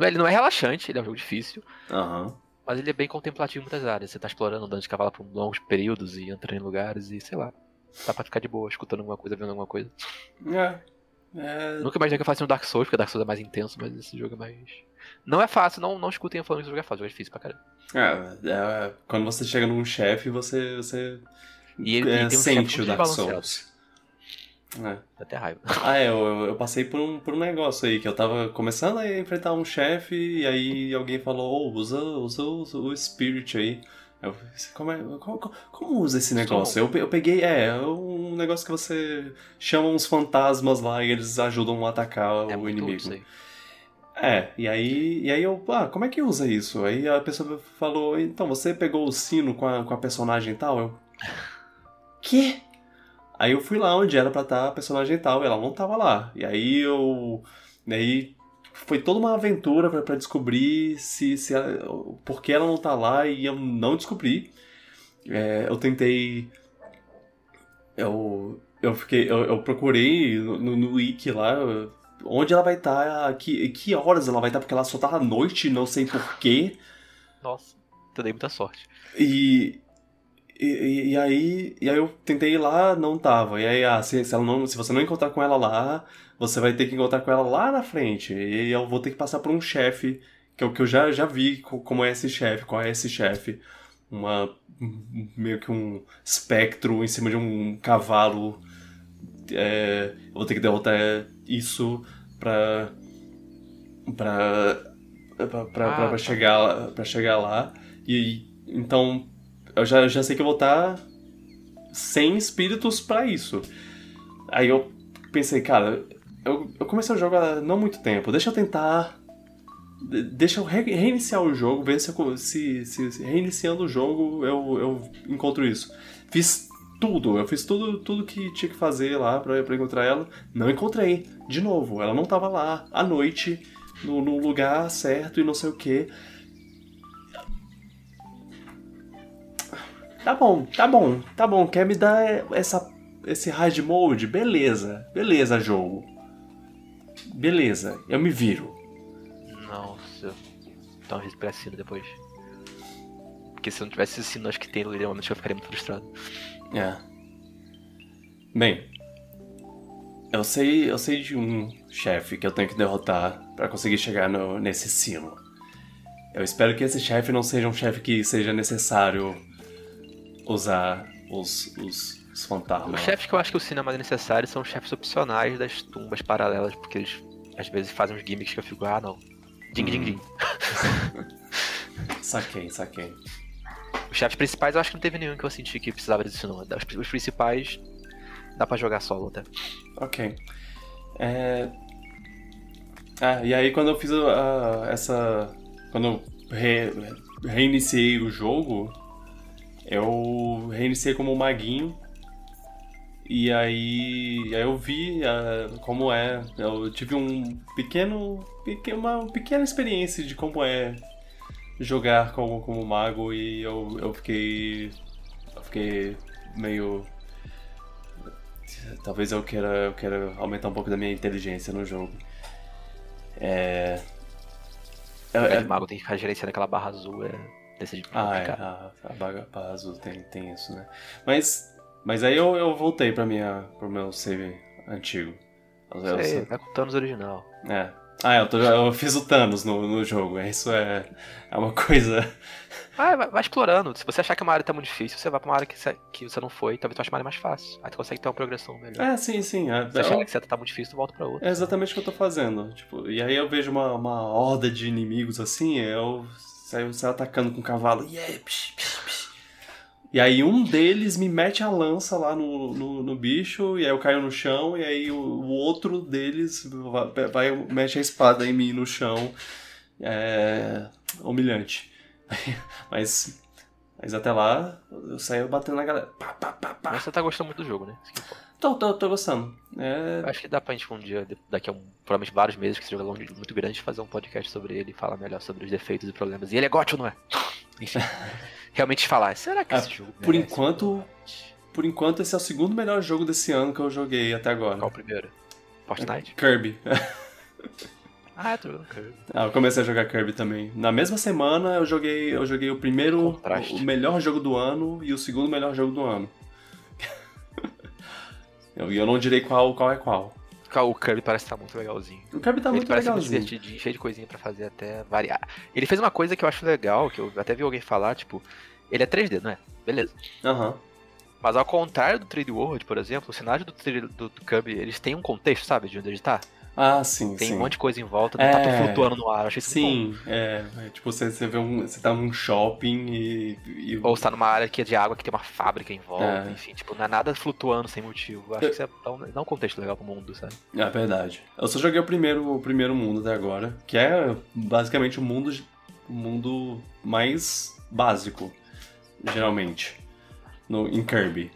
É- Ele não é relaxante, ele é um jogo difícil, Aham. mas ele é bem contemplativo em muitas áreas. Você tá explorando, andando de cavalo por longos períodos e entrando em lugares e sei lá. Dá pra ficar de boa, escutando alguma coisa, vendo alguma coisa. É. É, Nunca imaginei que eu fosse um Dark Souls, porque Dark Souls é mais intenso, mas esse jogo é mais. Não é fácil, não, não escutem eu falando que esse jogo é fácil, é difícil pra caramba. é, é, quando você chega num chefe, você, você E ele, é, ele tem um sente o Dark. Souls. É. Dá até raiva. Ah, é, eu, eu- eu passei por um, por um negócio aí, que eu tava começando a enfrentar um chefe, e aí alguém falou, oh, usa, usa, o- o Spirit aí. Eu falei, como, é, como, como- usa esse negócio? Eu, eu peguei, é, é um negócio que você chama uns fantasmas lá e eles ajudam a atacar É o inimigo. É, e aí, e aí eu, ah, como é que usa isso? Aí a pessoa falou, então você pegou o sino com a, com a personagem tal? Eu, quê? Aí eu fui lá onde era pra estar a personagem tal, e ela não tava lá. E aí eu, aí foi toda uma aventura pra, pra descobrir se, se ela, por que ela não tá lá e eu não descobri. É, eu tentei, eu, eu fiquei, eu, eu procurei no, no, no wiki lá onde ela vai estar, que, que horas ela vai estar, porque ela só tá à noite, não sei porquê. Nossa, eu dei muita sorte. E, e, e aí, e aí eu tentei ir lá, não tava. E aí, ah, se, se, ela não, se você não encontrar com ela lá, você vai ter que encontrar com ela lá na frente. E eu vou ter que passar por um chefe, que é o que eu já, já vi como é esse chefe, qual é esse chefe. Uma. meio que um espectro em cima de um cavalo. É, eu vou ter que derrotar isso pra. pra. pra, pra, Ah, pra tá. chegar, pra chegar lá. E então. Eu já, já sei que eu vou estar sem espíritos pra isso. Aí eu pensei, cara, eu, eu comecei o jogo há não muito tempo, deixa eu tentar. de- Deixa eu re- reiniciar o jogo, ver se, eu se- se reiniciando o jogo eu, eu encontro isso. Fiz tudo, eu fiz tudo, tudo que tinha que fazer lá pra, pra encontrar ela. Não encontrei, de novo, ela não tava lá à noite, no, no lugar certo e não sei o que. Tá bom, tá bom, tá bom. Quer me dar essa, esse hard mode? Beleza, beleza, jogo. Beleza, eu me viro. Nossa. Então a respira sino depois. Porque se eu não tivesse esse sino, acho que tem momento eu ficaria muito frustrado. É. Bem, eu sei, eu sei de um chefe que eu tenho que derrotar pra conseguir chegar no, nesse sino. Eu espero que esse chefe não seja um chefe que seja necessário usar os, os, os Os fantasmas. chefes que eu acho que o sino é mais necessário são os chefes opcionais das tumbas paralelas, porque eles às vezes fazem uns gimmicks que eu fico, ah não. Ding ding Hum. ding. Saquei, saquei. Os chefes principais eu acho que não teve nenhum que eu senti que precisava disso não. Os, os principais dá pra jogar solo até. Ok. É... Ah, e aí quando eu fiz a- essa. Quando eu re- reiniciei o jogo, eu reiniciei como maguinho. E aí, aí eu vi ah, como é. Eu tive um pequeno. peque- Uma pequena experiência de como é jogar como, como mago e eu, eu fiquei. Eu fiquei meio Talvez eu queira, eu queira aumentar um pouco da minha inteligência no jogo. É. é- É, é- o mago tem que ficar gerenciando aquela barra azul, é desse Ah, é. A, a baga a azul tem, tem isso, né? Mas, mas aí eu, eu voltei pra minha, pro meu save antigo. Eu- eu- Sei, vai com o Thanos original. é. Ah, eu, tô- eu fiz o Thanos no, no jogo. Isso é, é uma coisa. Vai, vai, vai explorando. Se você achar que uma área tá muito difícil, você vai pra uma área que você, que você não foi, talvez tu ache uma área mais fácil. Aí tu consegue ter uma progressão melhor. É, sim, sim. É, Se você achar é, que você tá muito difícil, tu volta pra outra. é exatamente o que eu tô fazendo. Tipo, e aí eu vejo uma, uma horda de inimigos assim, eu saio, saio atacando com o cavalo. Yeah, psh, psh, psh. E aí um deles me mete a lança lá no, no, no bicho, e aí eu caio no chão, e aí o, o outro deles vai, vai- mete a espada em mim no chão. É humilhante. Mas, mas até lá eu saio batendo na galera. Pá, pá, pá, pá. Mas você tá gostando muito do jogo, né? Importa. Tô, tô, tô gostando. É, Acho que dá pra gente um dia, daqui a um, provavelmente vários meses, que esse jogo é longe- muito grande, fazer um podcast sobre ele e falar melhor sobre os defeitos e problemas. E ele é gótico, não é? Enfim. Realmente falar, será que Ah, esse jogo por enquanto-? Por enquanto, esse é o segundo melhor jogo desse ano que eu joguei até agora. Qual o primeiro? Fortnite? Kirby. Ah, é, tô jogando Kirby. Ah, eu comecei a jogar Kirby também. Na mesma semana eu joguei, eu joguei o primeiro, Contraste. o melhor jogo do ano e o segundo melhor jogo do ano. E eu, não direi qual, qual é qual. O Kirby parece estar muito legalzinho. O Kirby tá ele muito parece muito divertidinho, cheio de coisinha pra fazer até variar. Ele fez uma coisa que eu acho legal, que eu até vi alguém falar, tipo, ele é 3D, não é? Beleza. Aham. Mas ao contrário do 3D World, por exemplo, o cenário do, 3D do, do Kirby, eles têm um contexto, sabe, de onde ele tá? Ah, sim, Tem sim. um monte de coisa em volta, não tá É. tudo flutuando no ar, achei. Sim, é, é, Tipo, você, você vê um. Você tá num shopping e. e- Ou você tá numa área que é de água, que tem uma fábrica em volta, É. enfim, tipo, não é nada flutuando sem motivo. Acho que isso é, dá, um, dá um contexto legal pro mundo, sabe? É verdade. Eu só joguei o primeiro, o primeiro mundo até agora, que é basicamente o mundo, o mundo mais básico, geralmente, no, em Kirby.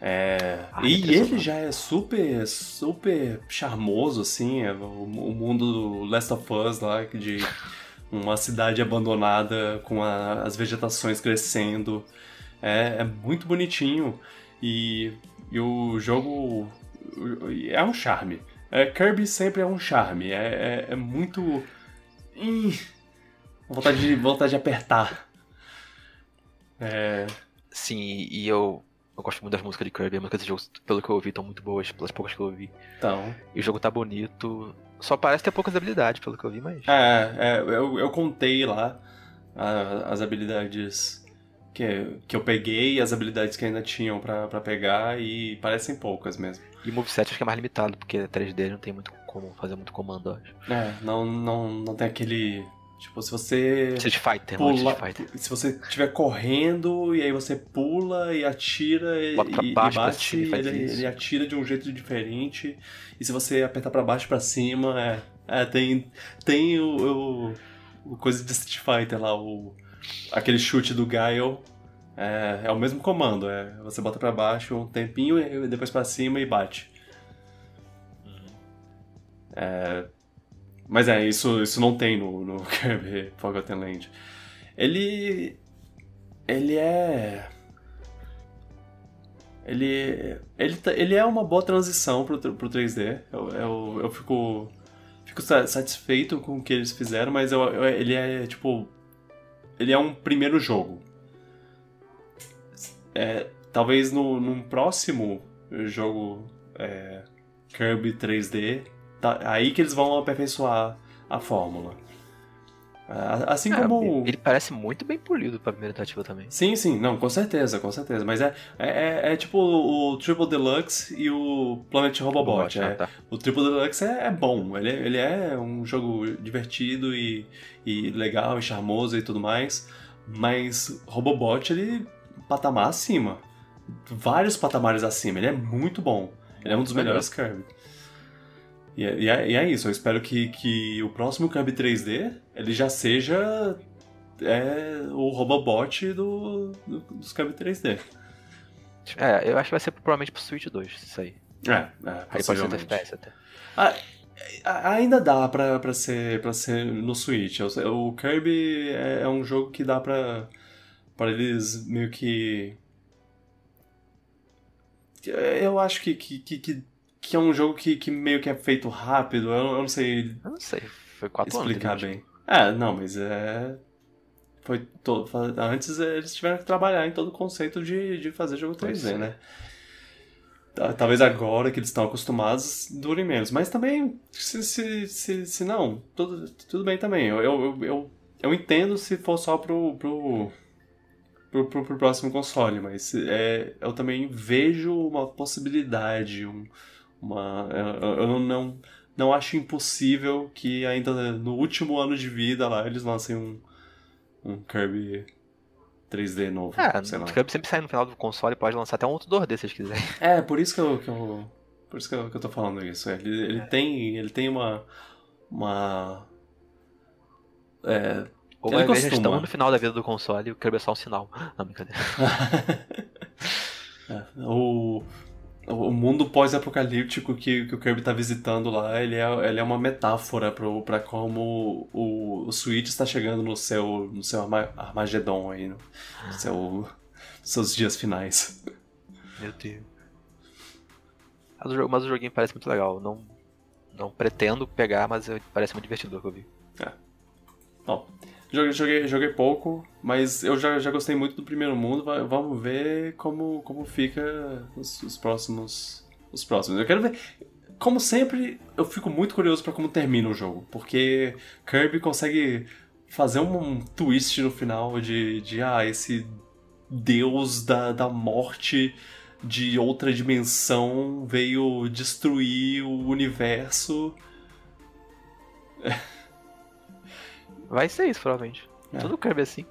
É, Ah, e impressionante. ele já é super, super charmoso, assim, é o, o mundo do Last of Us lá, de uma cidade abandonada com a- as vegetações crescendo. É, é muito bonitinho e, e o jogo é um charme. É, Kirby sempre é um charme. É, é, é muito. Ih, vontade de, vontade de apertar. É, Sim, e eu. Eu gosto muito das músicas de Kirby, as músicas desse jogo, pelo que eu ouvi, estão muito boas, pelas poucas que eu ouvi. Então. E o jogo tá bonito. Só parece ter poucas habilidades, pelo que eu vi, mas. É, é eu, eu contei lá a- as habilidades que, que eu peguei as habilidades que ainda tinham pra, pra pegar e parecem poucas mesmo. E o moveset acho que é mais limitado, porque 3D não tem muito como fazer muito comando, acho. É, não, não, não tem aquele. Tipo, se você. Street Fighter, não Pula, Street Fighter. se você estiver correndo e aí você pula e atira e, Bota pra e- e baixo pra bate, cima e faz ele, isso. ele atira de um jeito diferente. E se você apertar pra baixo e pra cima, é, é tem tem o, o, o coisa de Street Fighter lá, o aquele chute do Guile. É, é o mesmo comando, é você bota pra baixo um tempinho e depois pra cima e bate. É, mas é, isso, isso não tem no, no Kirby Forgotten Land. Ele. Ele é. Ele. Ele, tá- ele é uma boa transição pro, pro 3D. Eu, eu, eu fico. Fico sa- satisfeito com o que eles fizeram, mas eu, eu- ele é tipo. Ele é um primeiro jogo. É, talvez no, num próximo jogo é, Kirby 3D, tá, aí que eles vão aperfeiçoar a fórmula. Ah, Assim É, como. Ele parece muito bem polido pra primeira tentativa também. Sim, sim, não, com certeza, com certeza. Mas é, é, é- é tipo o, Triple Deluxe e o Planet Robobot. ah, é. tá. O Triple Deluxe é, é bom, ele, é- ele é um jogo divertido e, e legal e charmoso e tudo mais. Mas Robobot, ele patamar acima. Vários patamares acima, ele é muito bom. Ele é um dos melhores Kirby. E é, e é- e é isso, eu espero que, que o próximo Kirby 3D ele já seja é, o Robobot do, do- dos Kirby 3D. É, eu acho que vai ser provavelmente pro Switch 2, isso aí. É, é Aí pode ser. FPS até. Ah, ainda dá pra, pra, ser, pra ser no Switch. O, o Kirby é, é um jogo que dá pra, pra eles meio que. Eu acho que, que, que, que- que é um jogo que, que meio que é feito rápido. Eu, eu não sei Eu não sei, foi 4 anos. explicar bem. É, não, mas é. Foi todo. Antes eles tiveram que trabalhar em todo o conceito de, de fazer jogo 3D, Pois é. né? Ta- Talvez agora que eles estão acostumados dure menos. Mas também, se, se, se, se não, tudo, tudo bem também. Eu, eu, eu, eu, eu entendo se for só pro, pro, pro, pro, pro próximo console, mas é, eu também vejo uma possibilidade, um, uma, eu, eu não, não, acho impossível que ainda no último ano de vida lá eles lancem um, um Kirby 3D novo. É, sei lá. o Kirby sempre sai no final do console, pode lançar até um outro 2D se vocês quiserem. É, por isso que eu, que eu por isso que eu, que eu tô falando isso. Ele, ele tem ele tem uma uma é, Ou Ele costuma. estamos no final da vida do console e o Kirby é só um sinal. Não, brincadeira. É, o, o mundo pós-apocalíptico que, que o Kirby tá visitando lá, ele é, ele é uma metáfora pro, pra como o, o Switch está chegando no seu, no seu Arma- Armagedon aí, no, seu, seus dias finais. Meu Deus. Mas o, joguinho parece muito legal. Não, não pretendo pegar, mas parece muito divertido o que eu vi. Bom, joguei, joguei, joguei pouco, mas eu já, já gostei muito do primeiro mundo. vamos ver como, como fica os, os próximos. Os próximos. Eu quero ver. Como sempre, eu fico muito curioso pra como termina o jogo. Porque Kirby consegue fazer um, um twist no final de, de ah, esse deus da, da morte de outra dimensão veio destruir o universo. Vai ser isso, provavelmente. É. Tudo Kirby assim.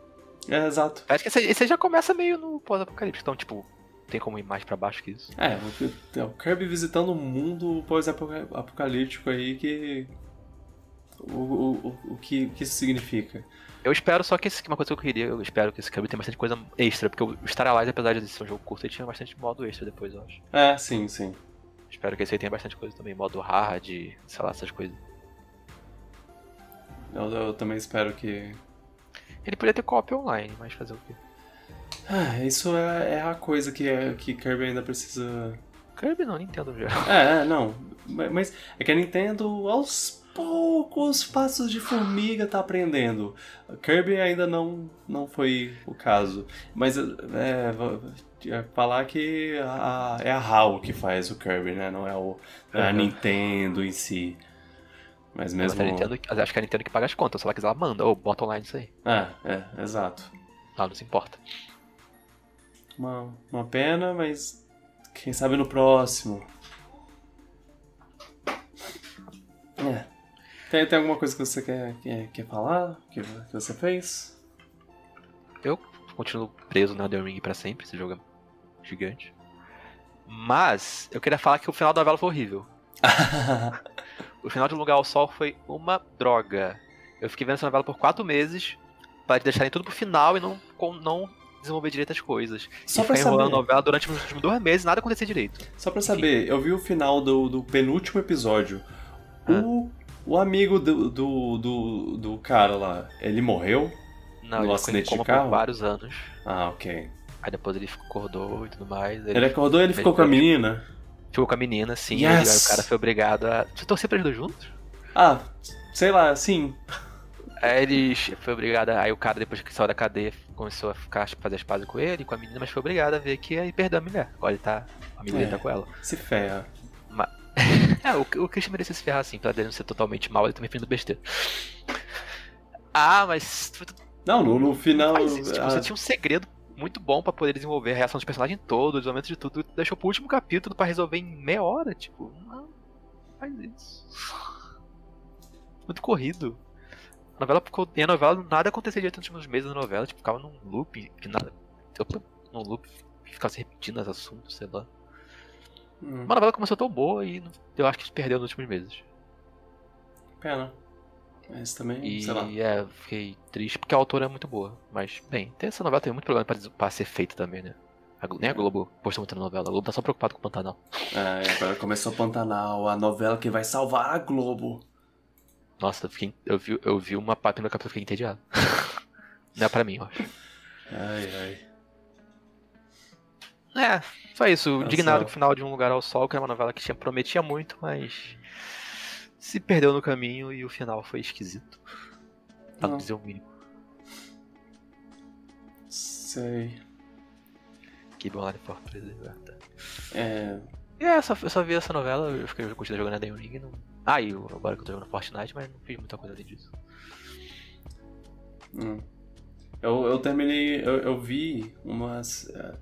É, exato. Acho que esse, já começa meio no pós-apocalipse. Então, tipo, tem como ir mais pra baixo que isso. É, o- é o Kirby visitando um mundo pós-apocalíptico aí que. O, o, o, o que, o que isso significa? Eu espero só que esse, uma coisa que eu queria, eu espero que esse Kirby tenha bastante coisa extra, porque o Star Allies, apesar de ser um jogo curto, ele tinha bastante modo extra depois, eu acho. É, sim, sim. Espero que esse aí tenha bastante coisa também, modo hard, sei lá, essas coisas. Eu, eu também espero que. Ele podia ter co-op online, mas fazer o quê? Ah, isso é, é a coisa que, é, que Kirby ainda precisa. Kirby não, Nintendo geral. É, é, não. Ma- Mas é que a Nintendo, aos poucos passos de formiga tá aprendendo. Kirby ainda não, não foi o caso. Mas é, falar que a, é a HAL que faz o Kirby, né? Não é, o, é a. Nintendo em si. Mas Mas mesmo. a Nintendo, acho que a Nintendo que paga as contas, se ela quiser ela manda, ou bota online isso aí. É, é, exato. Ela não se importa. Uma, uma pena, mas quem sabe no próximo. É. Tem, tem alguma coisa que você quer, quer, quer falar? Que, que você fez? Eu continuo preso no Elden Ring pra sempre, esse jogo é gigante. Mas, eu queria falar que o final da novela foi horrível. O final de Um Lugar ao Sol foi uma droga. Eu fiquei vendo essa novela por quatro meses para deixarem tudo pro final e não, com- não desenvolver direito as coisas. Só e pra enrolando a saber. novela durante os últimos dois meses nada acontecia direito. Só pra saber, eu vi o final do, do penúltimo episódio. Ah. O, o amigo do, do, do, do cara lá, ele morreu? Não, No ele ficou acidente de coma carro? por vários anos. Ah, ok. Aí depois ele acordou e tudo mais. Ele acordou e ele ficou com a menina? Ficou com a menina, sim. Yes! e aí o cara foi obrigado a. Você torcer pra eles dois juntos? Ah, sei lá, sim. Aí ele foi obrigado a... Aí o cara, depois que saiu da cadeia, começou a ficar, que fazer as pazes com ele, com a menina, mas foi obrigado a ver que aí perdeu a mulher. Agora ele tá. Amigo dele É. tá com ela. Se ferra. É, o, o Christian merecia se ferrar assim, pra ele não ser totalmente mal, ele também fez besteira. Ah, mas. Não, no, no final. Isso. Tipo, ah, você tinha um segredo muito bom pra poder desenvolver a reação dos personagens todos, o desenvolvimento de tudo. Deixou pro último capítulo pra resolver em meia hora. Tipo, não. Faz isso. Muito corrido. A novela ficou. E a novela nada acontecia direito nos últimos meses da novela, tipo, ficava num loop que nada. Opa, num loop que ficava se repetindo os assuntos, sei lá. hum, Uma novela começou tão boa e eu acho que se perdeu nos últimos meses. pena. Mas também, E sei lá. é, fiquei triste porque a autora é muito boa. Mas, bem, tem essa novela tem muito problema pra, pra ser feita também, né? A nem a Globo postou muito na novela. A Globo tá só preocupado com o Pantanal. É, agora começou Pantanal, a novela que vai salvar a Globo. Nossa, eu, fiquei, eu, vi, eu vi uma parte no capítulo e fiquei entediado. Não é pra mim, eu acho. Ai, ai. É, foi isso. Nossa. Indignado com o final de Um Lugar ao Sol, que era uma novela que tinha, prometia muito, mas se perdeu no caminho e o final foi esquisito. Pra não Não. dizer o mínimo. Sei. Que bom lá de for preservada. É. E é, eu só, eu só vi essa novela, eu fiquei curtindo jogando Elden Ring. Não... Ah, e agora que eu tô jogando Fortnite, mas não fiz muita coisa além disso. hum. Eu, eu terminei. Eu, eu vi umas. é,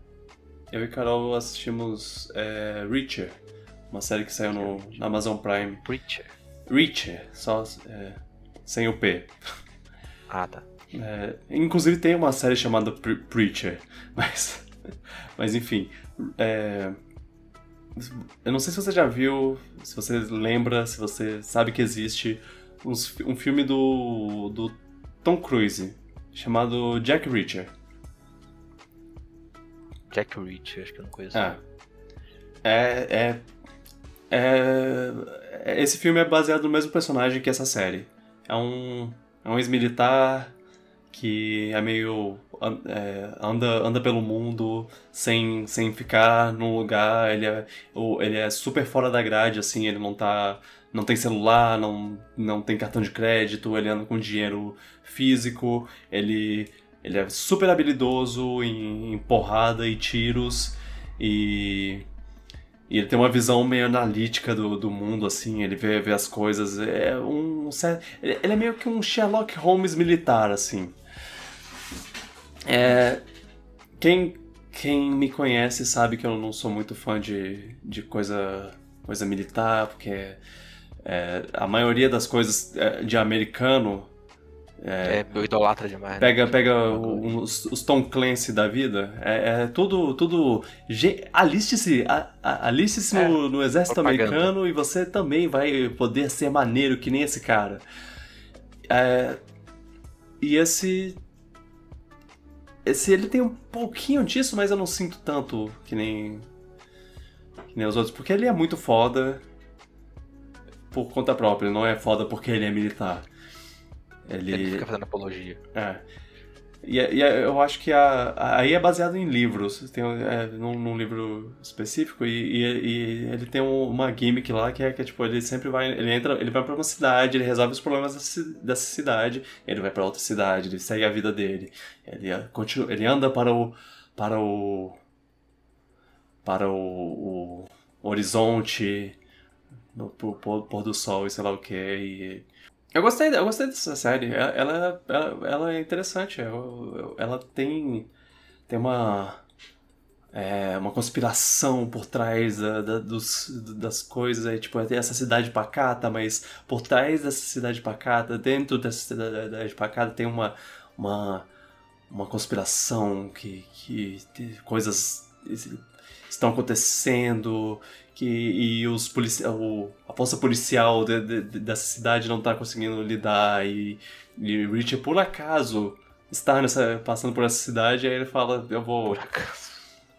Eu e Carol assistimos é, Reacher, uma série que saiu no, na Amazon Prime. Preacher. Reacher, só é, sem o P. Ah, tá. É, inclusive tem uma série chamada Pre- Preacher, mas, mas enfim. é, eu não sei se você já viu, se você lembra, se você sabe que existe uns um filme do, do Tom Cruise chamado Jack Reacher. Jack Reacher, acho que eu não conheço. É. É, é, é- Esse filme é baseado no mesmo personagem que essa série. É um, é um ex-militar que é meio. é, anda, anda pelo mundo sem, sem ficar num lugar. Ele é, ele é super fora da grade, assim, ele não tá. Não tem celular, não, não tem cartão de crédito, ele anda com dinheiro físico, ele, ele é super habilidoso em, em porrada e tiros. E, e ele tem uma visão meio analítica do, do mundo, assim, ele vê, vê as coisas. É um. ele é meio que um Sherlock Holmes militar, assim. É, quem, quem me conhece sabe que eu não sou muito fã de, de coisa, coisa militar, porque é, a maioria das coisas é, de americano É, meu idolatra demais. né? Pega, pega o- os, os Tom Clancy da vida. É, é tudo. tudo Aliste-se a- a- aliste-se É, no, no exército propaganda. americano e você também vai poder ser maneiro que nem esse cara. É, e esse. Esse ele tem um pouquinho disso, mas eu não sinto tanto que nem. que nem os outros. Porque ele é muito foda por conta própria, não é foda porque ele é militar. Ele fica fazendo apologia. É. E, e eu acho que a, a- aí é baseado em livros, tem, é, num, num livro específico, e, e- e ele tem um- uma gimmick lá que é que é, tipo, ele sempre vai, ele entra, ele vai pra uma cidade, ele resolve os problemas dessa, dessa cidade, ele vai pra outra cidade, ele segue a vida dele, ele, é, continua, ele anda para o, para o, para o, o horizonte, no pôr- pôr do sol e sei lá o que, e eu gostei, eu gostei dessa série. Ela, ela, ela, é interessante. Ela tem, tem uma, é, uma conspiração por trás da- da- dos, das coisas. Aí, tipo, tem essa cidade pacata, mas por trás dessa cidade pacata, dentro dessa cidade pacata, tem uma, uma, uma conspiração que que coisas estão acontecendo que e os polici o, a força policial de- de- de- dessa cidade não tá conseguindo lidar e, e Richard por acaso está nessa passando por essa cidade aí ele fala eu vou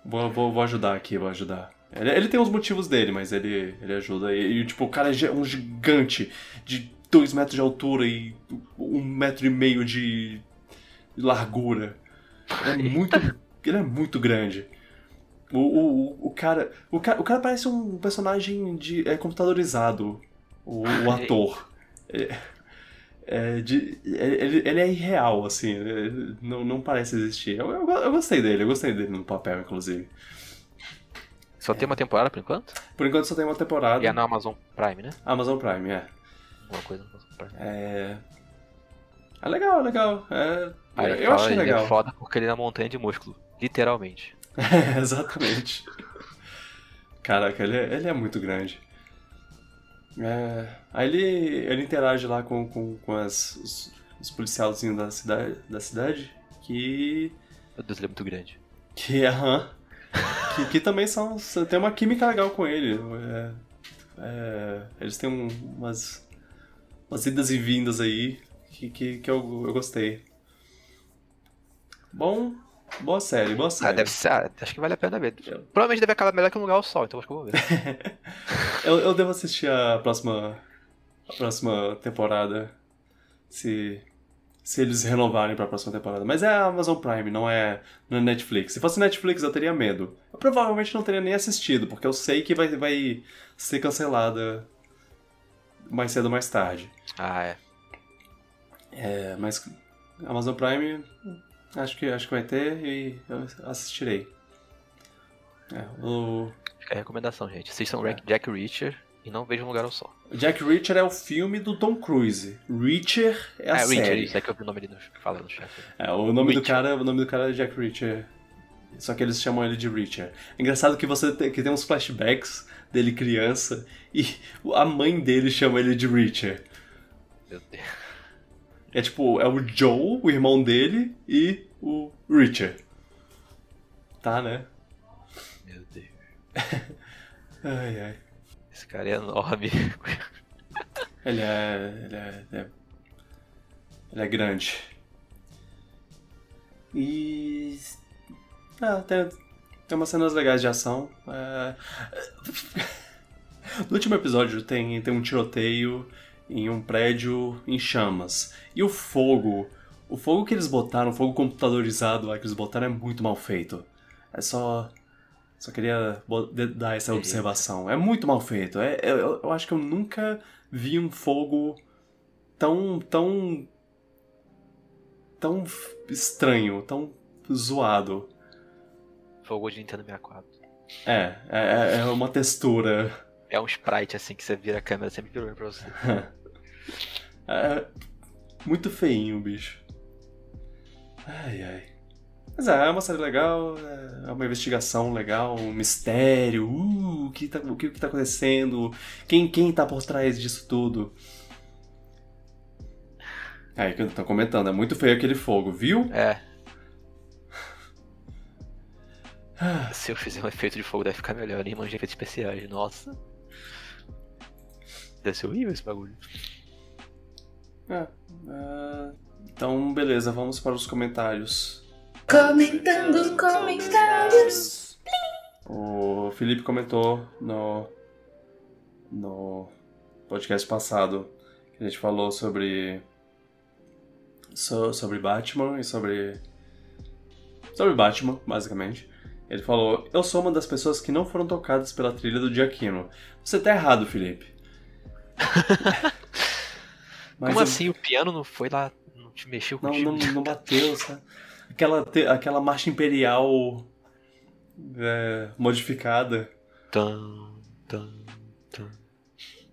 vou, vou, vou ajudar aqui vou ajudar. Ele, ele tem os motivos dele mas ele ele ajuda. E, e, tipo o cara é um gigante de dois metros de altura e um metro e meio de largura. É muito ele é muito grande o, o, o, cara, o, cara, o cara parece um personagem de, é, computadorizado, o, o ator. É, é, de, ele, ele é irreal, assim, ele não, não parece existir. Eu, eu, eu gostei dele, eu gostei dele no papel, inclusive. Só tem uma temporada por enquanto? Por enquanto só tem uma temporada. E é na Amazon Prime, né? Amazon Prime, é. Alguma coisa na Amazon Prime. É, é legal, é legal. É, Aí eu achei legal. é foda porque ele é na montanha de músculo. Literalmente. É, exatamente. Caraca, ele é, ele é muito grande. É, aí ele, ele interage lá com, com, com as, os, os policialzinhos da cidade, da cidade que. Meu Deus, ele é muito grande. Que, aham, que, que também são. Tem uma química legal com ele. É, é, eles têm um- umas, umas idas e vindas aí que, que, que eu, eu gostei. Bom, boa série, boa série. Ah, deve ser. ah, acho que vale a pena ver. Provavelmente deve acabar melhor que um lugar ao sol, então acho que eu vou ver. Eu, eu devo assistir a próxima, a próxima temporada, se, se eles renovarem pra próxima temporada. Mas é a Amazon Prime, não é, não é Netflix. Se fosse Netflix, eu teria medo. Eu provavelmente não teria nem assistido, porque eu sei que vai, vai ser cancelada mais cedo ou mais tarde. Ah, é. É, mas Amazon Prime, acho que, acho que vai ter e eu assistirei. É, o Fica a recomendação, gente. Assistam É. Jack Reacher e não vejam um lugar ao sol. Jack Reacher é o filme do Tom Cruise. Reacher é a ah, série. Reacher, isso é que eu vi o nome dele fala no chat. É, o nome do cara, o nome do cara é Jack Reacher. Só que eles chamam ele de Reacher. É engraçado que você tem, que tem uns flashbacks dele criança e a mãe dele chama ele de Reacher. Meu Deus. É tipo, é o Joe, o irmão dele, e o Reacher. Tá, né? Meu Deus. Ai, ai. Esse cara é enorme. Ele é. Ele é. Ele é, ele é grande. E. Ah, tem, tem umas cenas legais de ação. É... No último episódio tem, tem um tiroteio em um prédio em chamas. E o fogo. O fogo que eles botaram, o fogo computadorizado lá que eles botaram é muito mal feito. É só. Só queria dar essa observação. É muito mal feito. É, eu, eu acho que eu nunca vi um fogo tão. tão. tão estranho, tão zoado. Fogo de Nintendo 64. É, é, é uma textura. É um sprite assim que você vira a câmera sempre virando pra você. É muito feinho, bicho. Ai, ai. Mas é, é uma série legal, é uma investigação legal, um mistério, uh, o que tá, o que, que tá acontecendo, quem, quem tá por trás disso tudo. Aí que eu tô comentando, é muito feio aquele fogo, viu? É. Se eu fizer um efeito de fogo deve ficar melhor, nem de efeitos especiais. Nossa. Deve ser horrível esse bagulho. É, é, então, beleza, vamos para os comentários. Comentando comentários. O Felipe comentou no, no podcast passado que a gente falou sobre so- sobre Batman e sobre sobre Batman, basicamente. Ele falou: Eu sou uma das pessoas que não foram tocadas pela trilha do Giacchino. Você tá errado, Felipe. Como eu- assim? O piano não foi lá, não te mexeu Não, contigo? não, não bateu, sabe? Aquela, te- aquela marcha imperial é, modificada. Tan, tan, tan.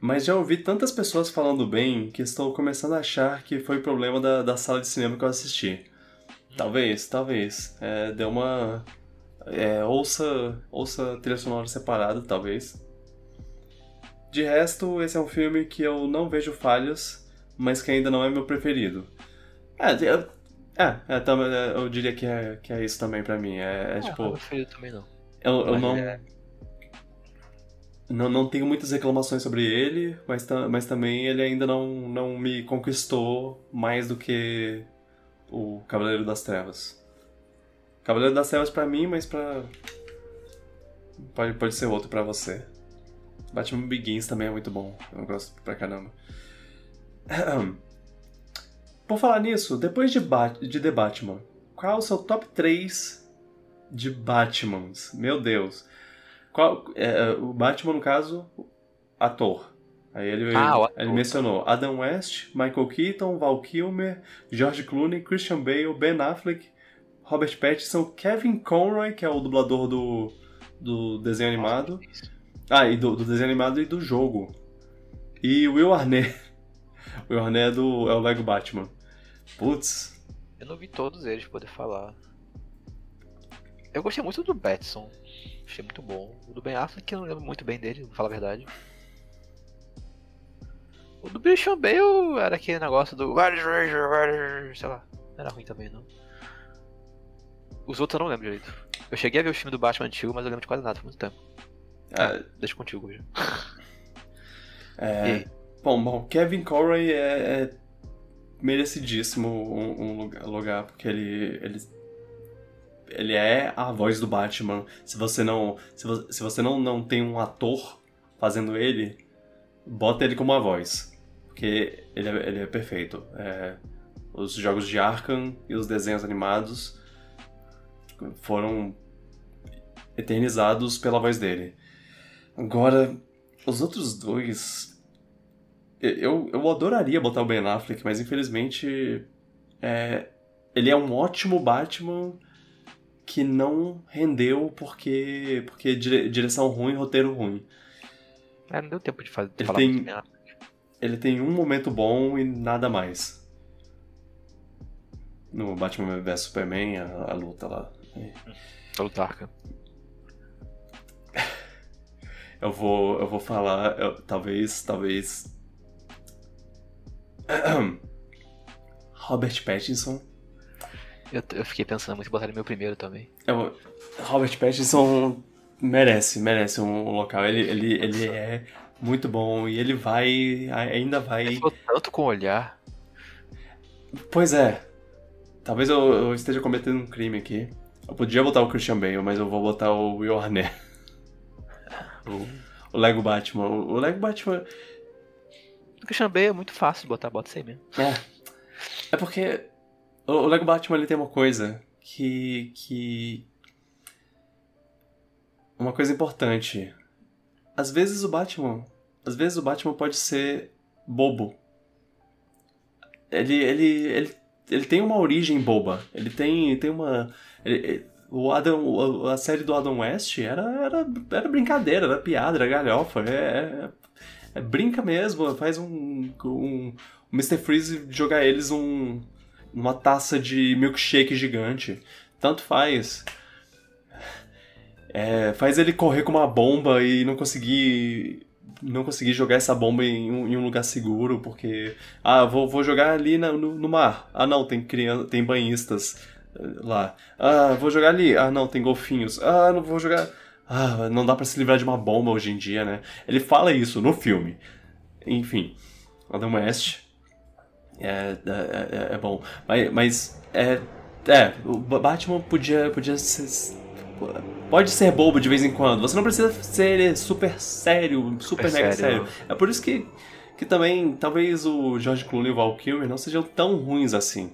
Mas já ouvi tantas pessoas falando bem que estou começando a achar que foi problema da, da sala de cinema que eu assisti. Talvez, talvez. É, deu uma. É, ouça, ouça trilha sonora separada, talvez. De resto, esse é um filme que eu não vejo falhas, mas que ainda não é meu preferido. É, eu, é, é, é, eu diria que é, que é isso também pra mim. É, é Ah, tipo. meu preferido também não. Eu, eu não, é- não, não tenho muitas reclamações sobre ele, mas, mas também ele ainda não, não me conquistou mais do que o Cavaleiro das Trevas. Cavaleiro das Trevas pra mim, mas pra. Pode, pode ser outro pra você. Batman Begins também é muito bom. Eu gosto pra caramba. Por falar nisso, depois de, Bat de The Batman, qual é o seu top 3 de Batmans? Meu Deus. Qual, é, o Batman, no caso, ator. Aí ele, Ah, ator. ele mencionou Adam West, Michael Keaton, Val Kilmer, George Clooney, Christian Bale, Ben Affleck, Robert Pattinson, Kevin Conroy, que é o dublador do, do desenho animado. Ah, e do, do desenho animado e do jogo. E Will Arnett. Will Arnett é, do, é o Lego Batman. Putz. Eu não vi todos eles poder falar. Eu gostei muito do Batson. Achei muito bom. O do Ben Affleck eu não lembro muito bem dele, pra falar a verdade. O do Christian Bale era aquele negócio do. Sei lá. Não era ruim também, não. Os outros eu não lembro direito. Eu cheguei a ver o filme do Batman antigo, mas eu lembro de quase nada, foi muito tempo. É, Deixa contigo hoje. é, bom, bom, Kevin Conroy é, é merecidíssimo um, um lugar, lugar, porque ele, ele ele é a voz do Batman. Se você não se você, se você não, não tem um ator fazendo ele, bota ele como a voz, porque ele é, ele é perfeito. É, os jogos de Arkham e os desenhos animados foram eternizados pela voz dele. Agora, os outros dois. Eu, eu adoraria botar o Ben Affleck, mas infelizmente. é, ele é um ótimo Batman que não rendeu porque. porque dire- direção ruim, roteiro ruim. É, não deu tempo de, fazer, de Ele falar tem-. Ele tem um momento bom e nada mais. No Batman vs Superman, a, a luta lá. Pelo Tarka. Eu vou, eu vou falar, eu- talvez, talvez. Robert Pattinson. Eu, eu fiquei pensando muito em botar ele meu primeiro também. Eu- Robert Pattinson merece, merece um local. Ele, ele, ele é muito bom e ele vai, ainda Ele vai. falou tanto com o olhar. Pois é. Talvez eu, eu esteja cometendo um crime aqui. Eu podia botar o Christian Bale, mas eu vou botar o Will Arnett. O, o Lego Batman. O, o Lego Batman. O Christian Bale é muito fácil de botar, bota aí mesmo. É. É porque o, o Lego Batman ele tem uma coisa que. que. Uma coisa importante. Às vezes o Batman. Às vezes o Batman pode ser bobo. Ele. ele. ele, ele tem uma origem boba. Ele tem. tem uma. ele- o Adam, a série do Adam West era, era, era brincadeira, era piada, era galhofa. É, é- é brinca mesmo, faz um, um, o Mr. Freeze jogar eles um, uma taça de milkshake gigante. Tanto faz. É, faz ele correr com uma bomba e não conseguir. Não conseguir jogar essa bomba em um, em um lugar seguro, porque. Ah, vou, vou jogar ali na- no, no mar. Ah, não, tem criança, tem banhistas lá. Ah, vou jogar ali. Ah, não, tem golfinhos. Ah, não vou jogar. Ah, não dá pra se livrar de uma bomba hoje em dia, né? Ele fala isso no filme. Enfim, Adam West é, é, é- é bom. Mas, mas é, é, o Ba- Batman podia, podia ser. Pode ser bobo de vez em quando. Você não precisa ser super sério, super, mega sério. sério. É por isso que, que também talvez o George Clooney e o Val Kilmer não sejam tão ruins assim.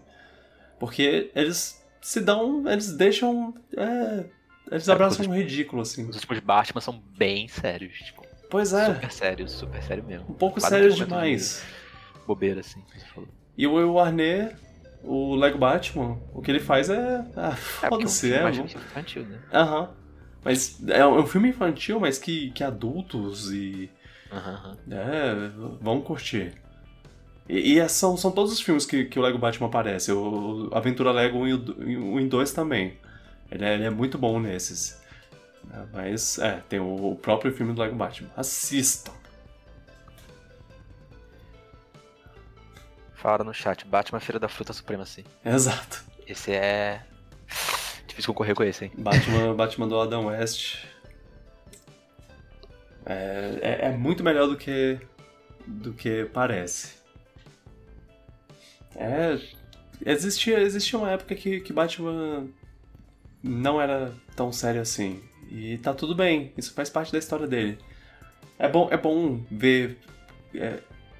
Porque eles se dão. Eles deixam. É, eles É, abraçam um ridículo, assim. Os últimos Batman são bem sérios, tipo, Pois é, super sérios, super sério mesmo. um pouco Quase sérios demais. de Bobeira, assim, como você falou. E o Will Arnett, o Lego Batman, o que ele faz é. Ah, É, porque é um foda-se, é. infantil, né? Aham. Mas é um é um filme infantil, mas que, que adultos e. Aham, aham. É, vão curtir. E, e é- são, são todos os filmes que, que o Lego Batman aparece. O Aventura Lego 1 e o 1 e 2 também. Ele é, ele é muito bom nesses. É, Mas, é, tem o, o próprio filme do Lego Batman. Assistam. Falaram no chat, Batman Feira da Fruta Suprema, sim. Exato. Esse é. Difícil concorrer com esse, hein? Batman, Batman do Adam West. É, é, é muito melhor do que do que parece. É, existia, existia uma época que, que Batman não era tão sério assim. E tá tudo bem, isso faz parte da história dele. É bom, é bom ver é,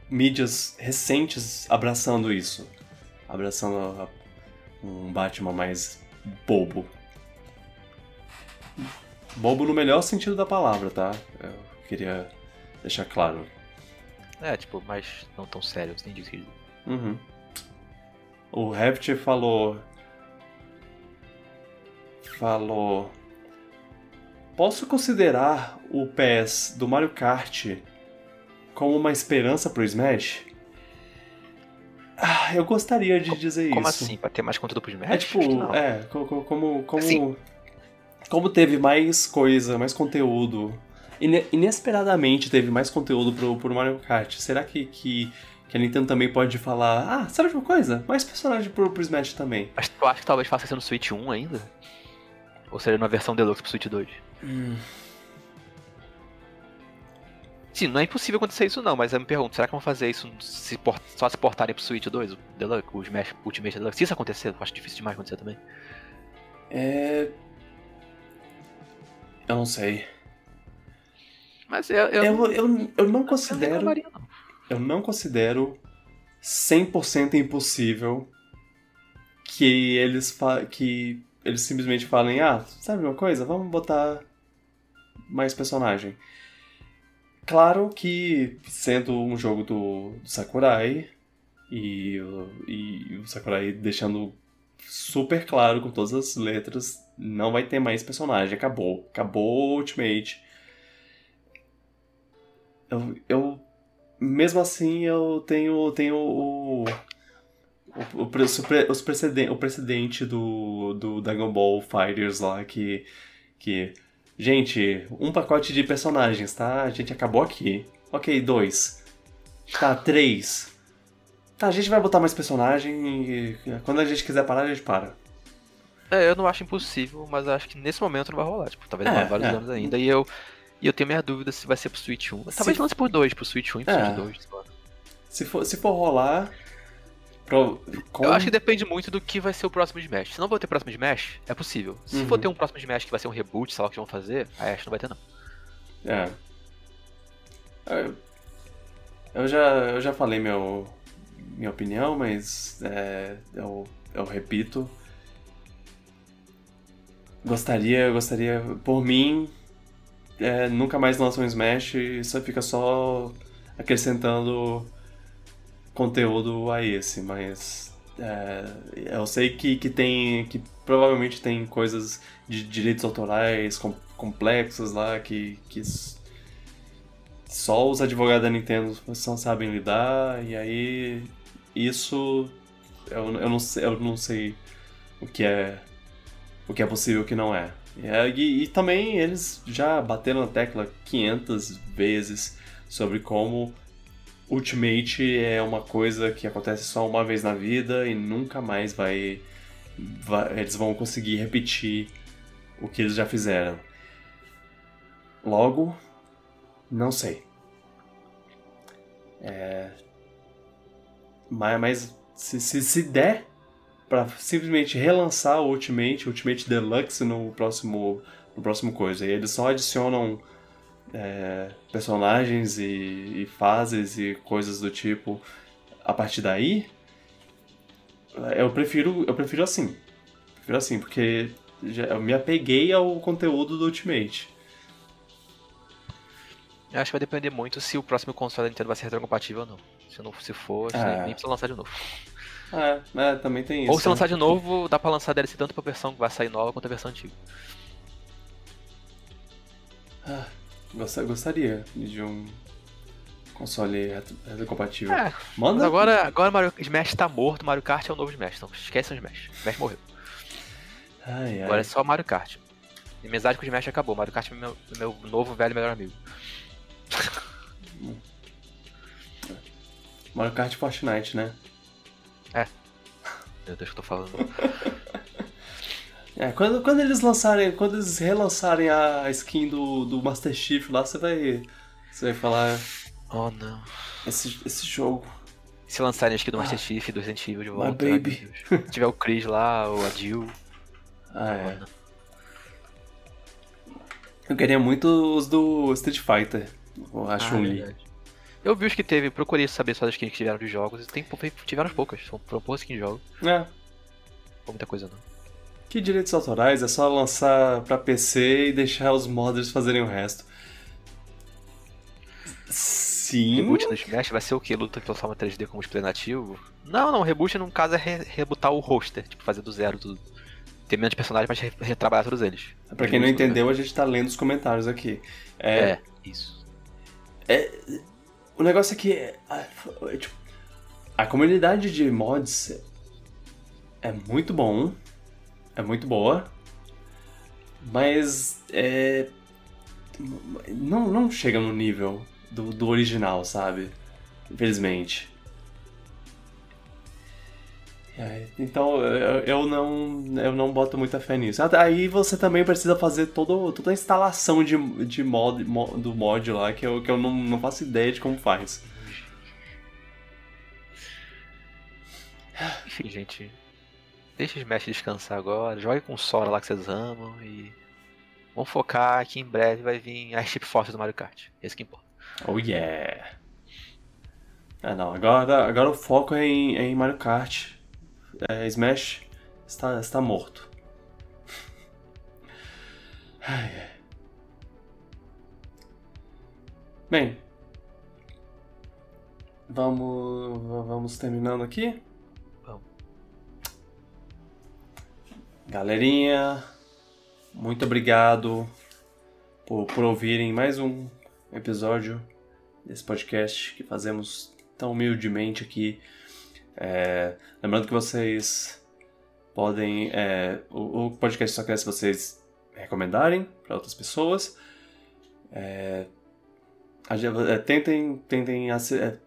mídias recentes abraçando isso. Abraçando a- um Batman mais bobo. Bobo no melhor sentido da palavra, tá? Eu queria deixar claro. É, tipo, mas não tão sério, entendi o que. Uhum. O Heft falou. Falou. Posso considerar o PES do Mario Kart como uma esperança pro Smash? Ah, eu gostaria de dizer Como isso. assim? Pra ter mais conteúdo pro Smash? É tipo, é, co- co- como, como, Assim. como teve mais coisa, mais conteúdo, ine- inesperadamente teve mais conteúdo pro, pro Mario Kart, será que, que, que a Nintendo também pode falar, ah, sabe de uma coisa? Mais personagem pro, pro Smash também. Mas tu acha que talvez faça isso no Switch 1 ainda? Ou seria numa versão Deluxe pro Switch 2? Sim, não é impossível acontecer isso não, mas eu me pergunto, será que vão fazer isso se por- só se portarem pro Switch 2, o Deluxe, o Smash Ultimate Deluxe? Se isso acontecer, eu acho difícil demais acontecer também. É... Eu não sei. Mas eu, eu, Eu, eu, eu não eu considero... reclamaria, não. Eu não considero 100% impossível que eles que eles simplesmente falem, ah, sabe uma coisa? Vamos botar mais personagem. Claro que sendo um jogo do, do Sakurai e, o- e o Sakurai deixando super claro com todas as letras, não vai ter mais personagem, acabou, acabou o Ultimate. Eu, eu mesmo assim, eu tenho, tenho o. O, o, os preceden- o precedente do, do Dragon Ball Fighters lá, que. que gente, um pacote de personagens, tá? A gente acabou aqui. Ok, dois. Tá, três. Tá, a gente vai botar mais personagem e quando a gente quiser parar, a gente para. É, eu não acho impossível, mas acho que nesse momento não vai rolar. Tipo, talvez É, demore vários é. anos ainda. E eu, e eu tenho minha dúvida se vai ser pro Switch 1. Talvez Se- lance por dois, pro Switch 1 e pro É. Switch 2. sei lá. Se for, se for rolar. Pro, com- Eu acho que depende muito do que vai ser o próximo Smash. Se não for ter próximo Smash, é possível. Se Uhum. for ter um próximo Smash que vai ser um reboot, sei lá o que vão fazer, aí acho que não vai ter não. É. Eu- Eu já, eu já falei meu, minha opinião, mas é, eu, eu repito. Gostaria, gostaria, por mim, é, nunca mais lança um Smash e só fica só acrescentando conteúdo a esse, mas é, eu sei que, que tem, que provavelmente tem coisas de direitos autorais com- complexas lá que, que só os advogados da Nintendo só sabem lidar, e aí isso eu, eu, não, eu não sei o que é o que é possível o que não é. E, é- e também eles já bateram na tecla 500 vezes sobre como Ultimate é uma coisa que acontece só uma vez na vida e nunca mais vai, vai eles vão conseguir repetir o que eles já fizeram. Logo, não sei. É... Mas, mas se, se, se der pra simplesmente relançar o Ultimate, Ultimate Deluxe no próximo, no próximo coisa, e eles só adicionam é, personagens e, e fases e coisas do tipo a partir daí, eu prefiro, eu prefiro assim. prefiro assim, porque já, eu me apeguei ao conteúdo do Ultimate. Eu acho que vai depender muito se o próximo console da Nintendo vai ser retrocompatível ou não. Se, não, se for, É. nem precisa lançar de novo. É, é, também tem isso. Ou se né? lançar de novo, dá pra lançar DLC tanto pra versão que vai sair nova quanto a versão antiga. Gosta- Gostaria de um console retro- retrocompatível. É, Manda. agora, agora Mario Smash tá morto, Mario Kart é o novo Smash, então esquece o Smash. Smash morreu. Ai, ai. Agora é só Mario Kart. E amizade com o Smash acabou. Mario Kart é meu, meu novo velho melhor amigo. Mario Kart e Fortnite, né? Meu Deus, que eu tô falando. É, quando, quando eles lançarem, quando eles relançarem a skin do, do Master Chief lá, você vai. Você vai falar. Oh não. Esse, esse jogo. Se lançarem acho que do Master Chief do Resident Evil de volta. My baby. Deus. Se tiver o Chris lá, ou a Jill. Ah, é. Eu queria muito os do Street Fighter. A Ah, Chun-Li. verdade. Eu vi os que teve, procurei saber só as skins que tiveram de jogos, e tem, tiveram poucas, são foram poucas skins de jogos, é. foi muita coisa não. Que direitos autorais? É só lançar pra PC e deixar os modders fazerem o resto. Sim. Reboot no Smash vai ser o que? Luta que forma 3D como explanativo? Não, não, reboot no caso é re rebootar o roster, tipo, fazer do zero tudo. Ter menos personagens, mas re retrabalhar todos eles. Pra quem não entendeu, a gente tá lendo os comentários aqui. É, É, isso. O negócio é que a, é, tipo, a comunidade de mods é muito bom, é muito boa, mas é, não, não chega no nível do, do original, sabe? Infelizmente. É, Então eu, eu não eu não boto muita fé nisso. Aí você também precisa fazer todo, toda a instalação de, de mod, mo- do mod lá, que eu, que eu não, não faço ideia de como faz. Enfim, gente. Deixa o Smash descansar agora. Jogue com o Sora lá que vocês amam e. Vamos focar que em breve vai vir a Chip Force do Mario Kart. Esse que importa. Oh yeah! Ah não, agora, agora o foco é em, é em Mario Kart. É, Smash está, está morto. Ai, ai. Bem, vamos, vamos terminando aqui. Vamos. Galerinha, muito obrigado por, por ouvirem mais um episódio desse podcast que fazemos tão humildemente aqui. É, lembrando que vocês podem. é, o, o podcast só cresce se vocês recomendarem para outras pessoas. É, é, tentem tentem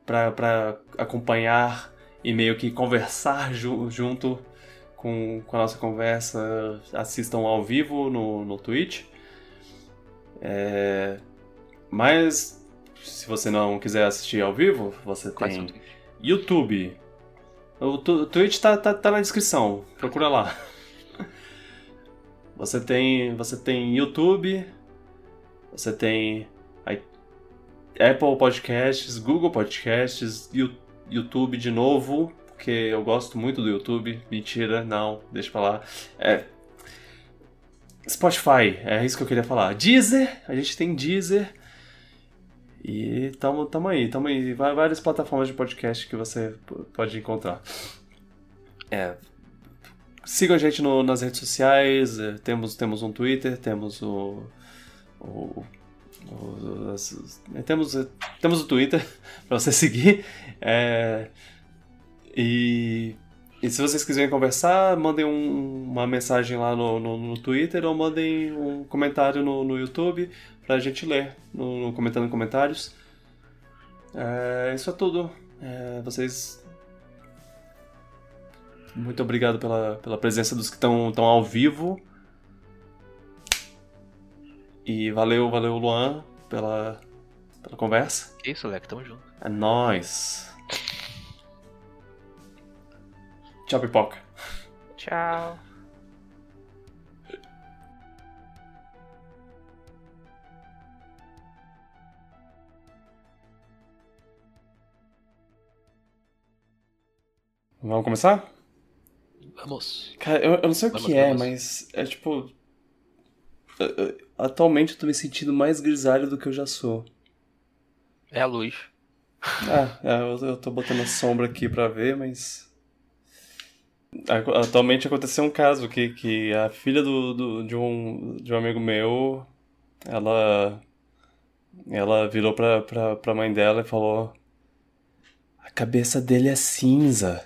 para acompanhar e meio que conversar ju- junto com, com a nossa conversa. Assistam ao vivo no, no Twitch. É, mas se você não quiser assistir ao vivo, você Quais tem YouTube. O, Twitch tá, tá, tá na descrição. Procura lá. Você tem, você tem YouTube, você tem Apple Podcasts, Google Podcasts, YouTube de novo, porque eu gosto muito do YouTube. Mentira, não, deixa pra lá. É, Spotify, é isso que eu queria falar. Deezer, a gente tem Deezer. E tamo, tamo aí, tamo aí. Várias plataformas de podcast que você pode encontrar. É, sigam a gente no- nas redes sociais. é, temos, temos um Twitter, temos o. o, é, temos, é, temos o Twitter pra você seguir. É, e, e se vocês quiserem conversar, mandem um- uma mensagem lá no, no, no Twitter ou mandem um comentário no, no YouTube pra gente ler no, no comentando em comentários. É, isso é tudo. É, vocês. Muito obrigado pela, pela presença dos que estão ao vivo. E valeu, valeu, Luan, pela, pela conversa. Que isso, Leque, tamo junto. É nóis. Tchau, pipoca. Tchau. Vamos começar? Vamos. Cara, eu, eu não sei o Vamos, que é, vamos. mas é tipo. Atualmente eu tô me sentindo mais grisalho do que eu já sou. É a luz. Ah, é, eu, eu tô botando a sombra aqui pra ver, mas. Atu- Atualmente aconteceu um caso que, que a filha do, do- de, um, de um amigo meu, ela. Ela virou pra, pra, pra mãe dela e falou: A cabeça dele é cinza.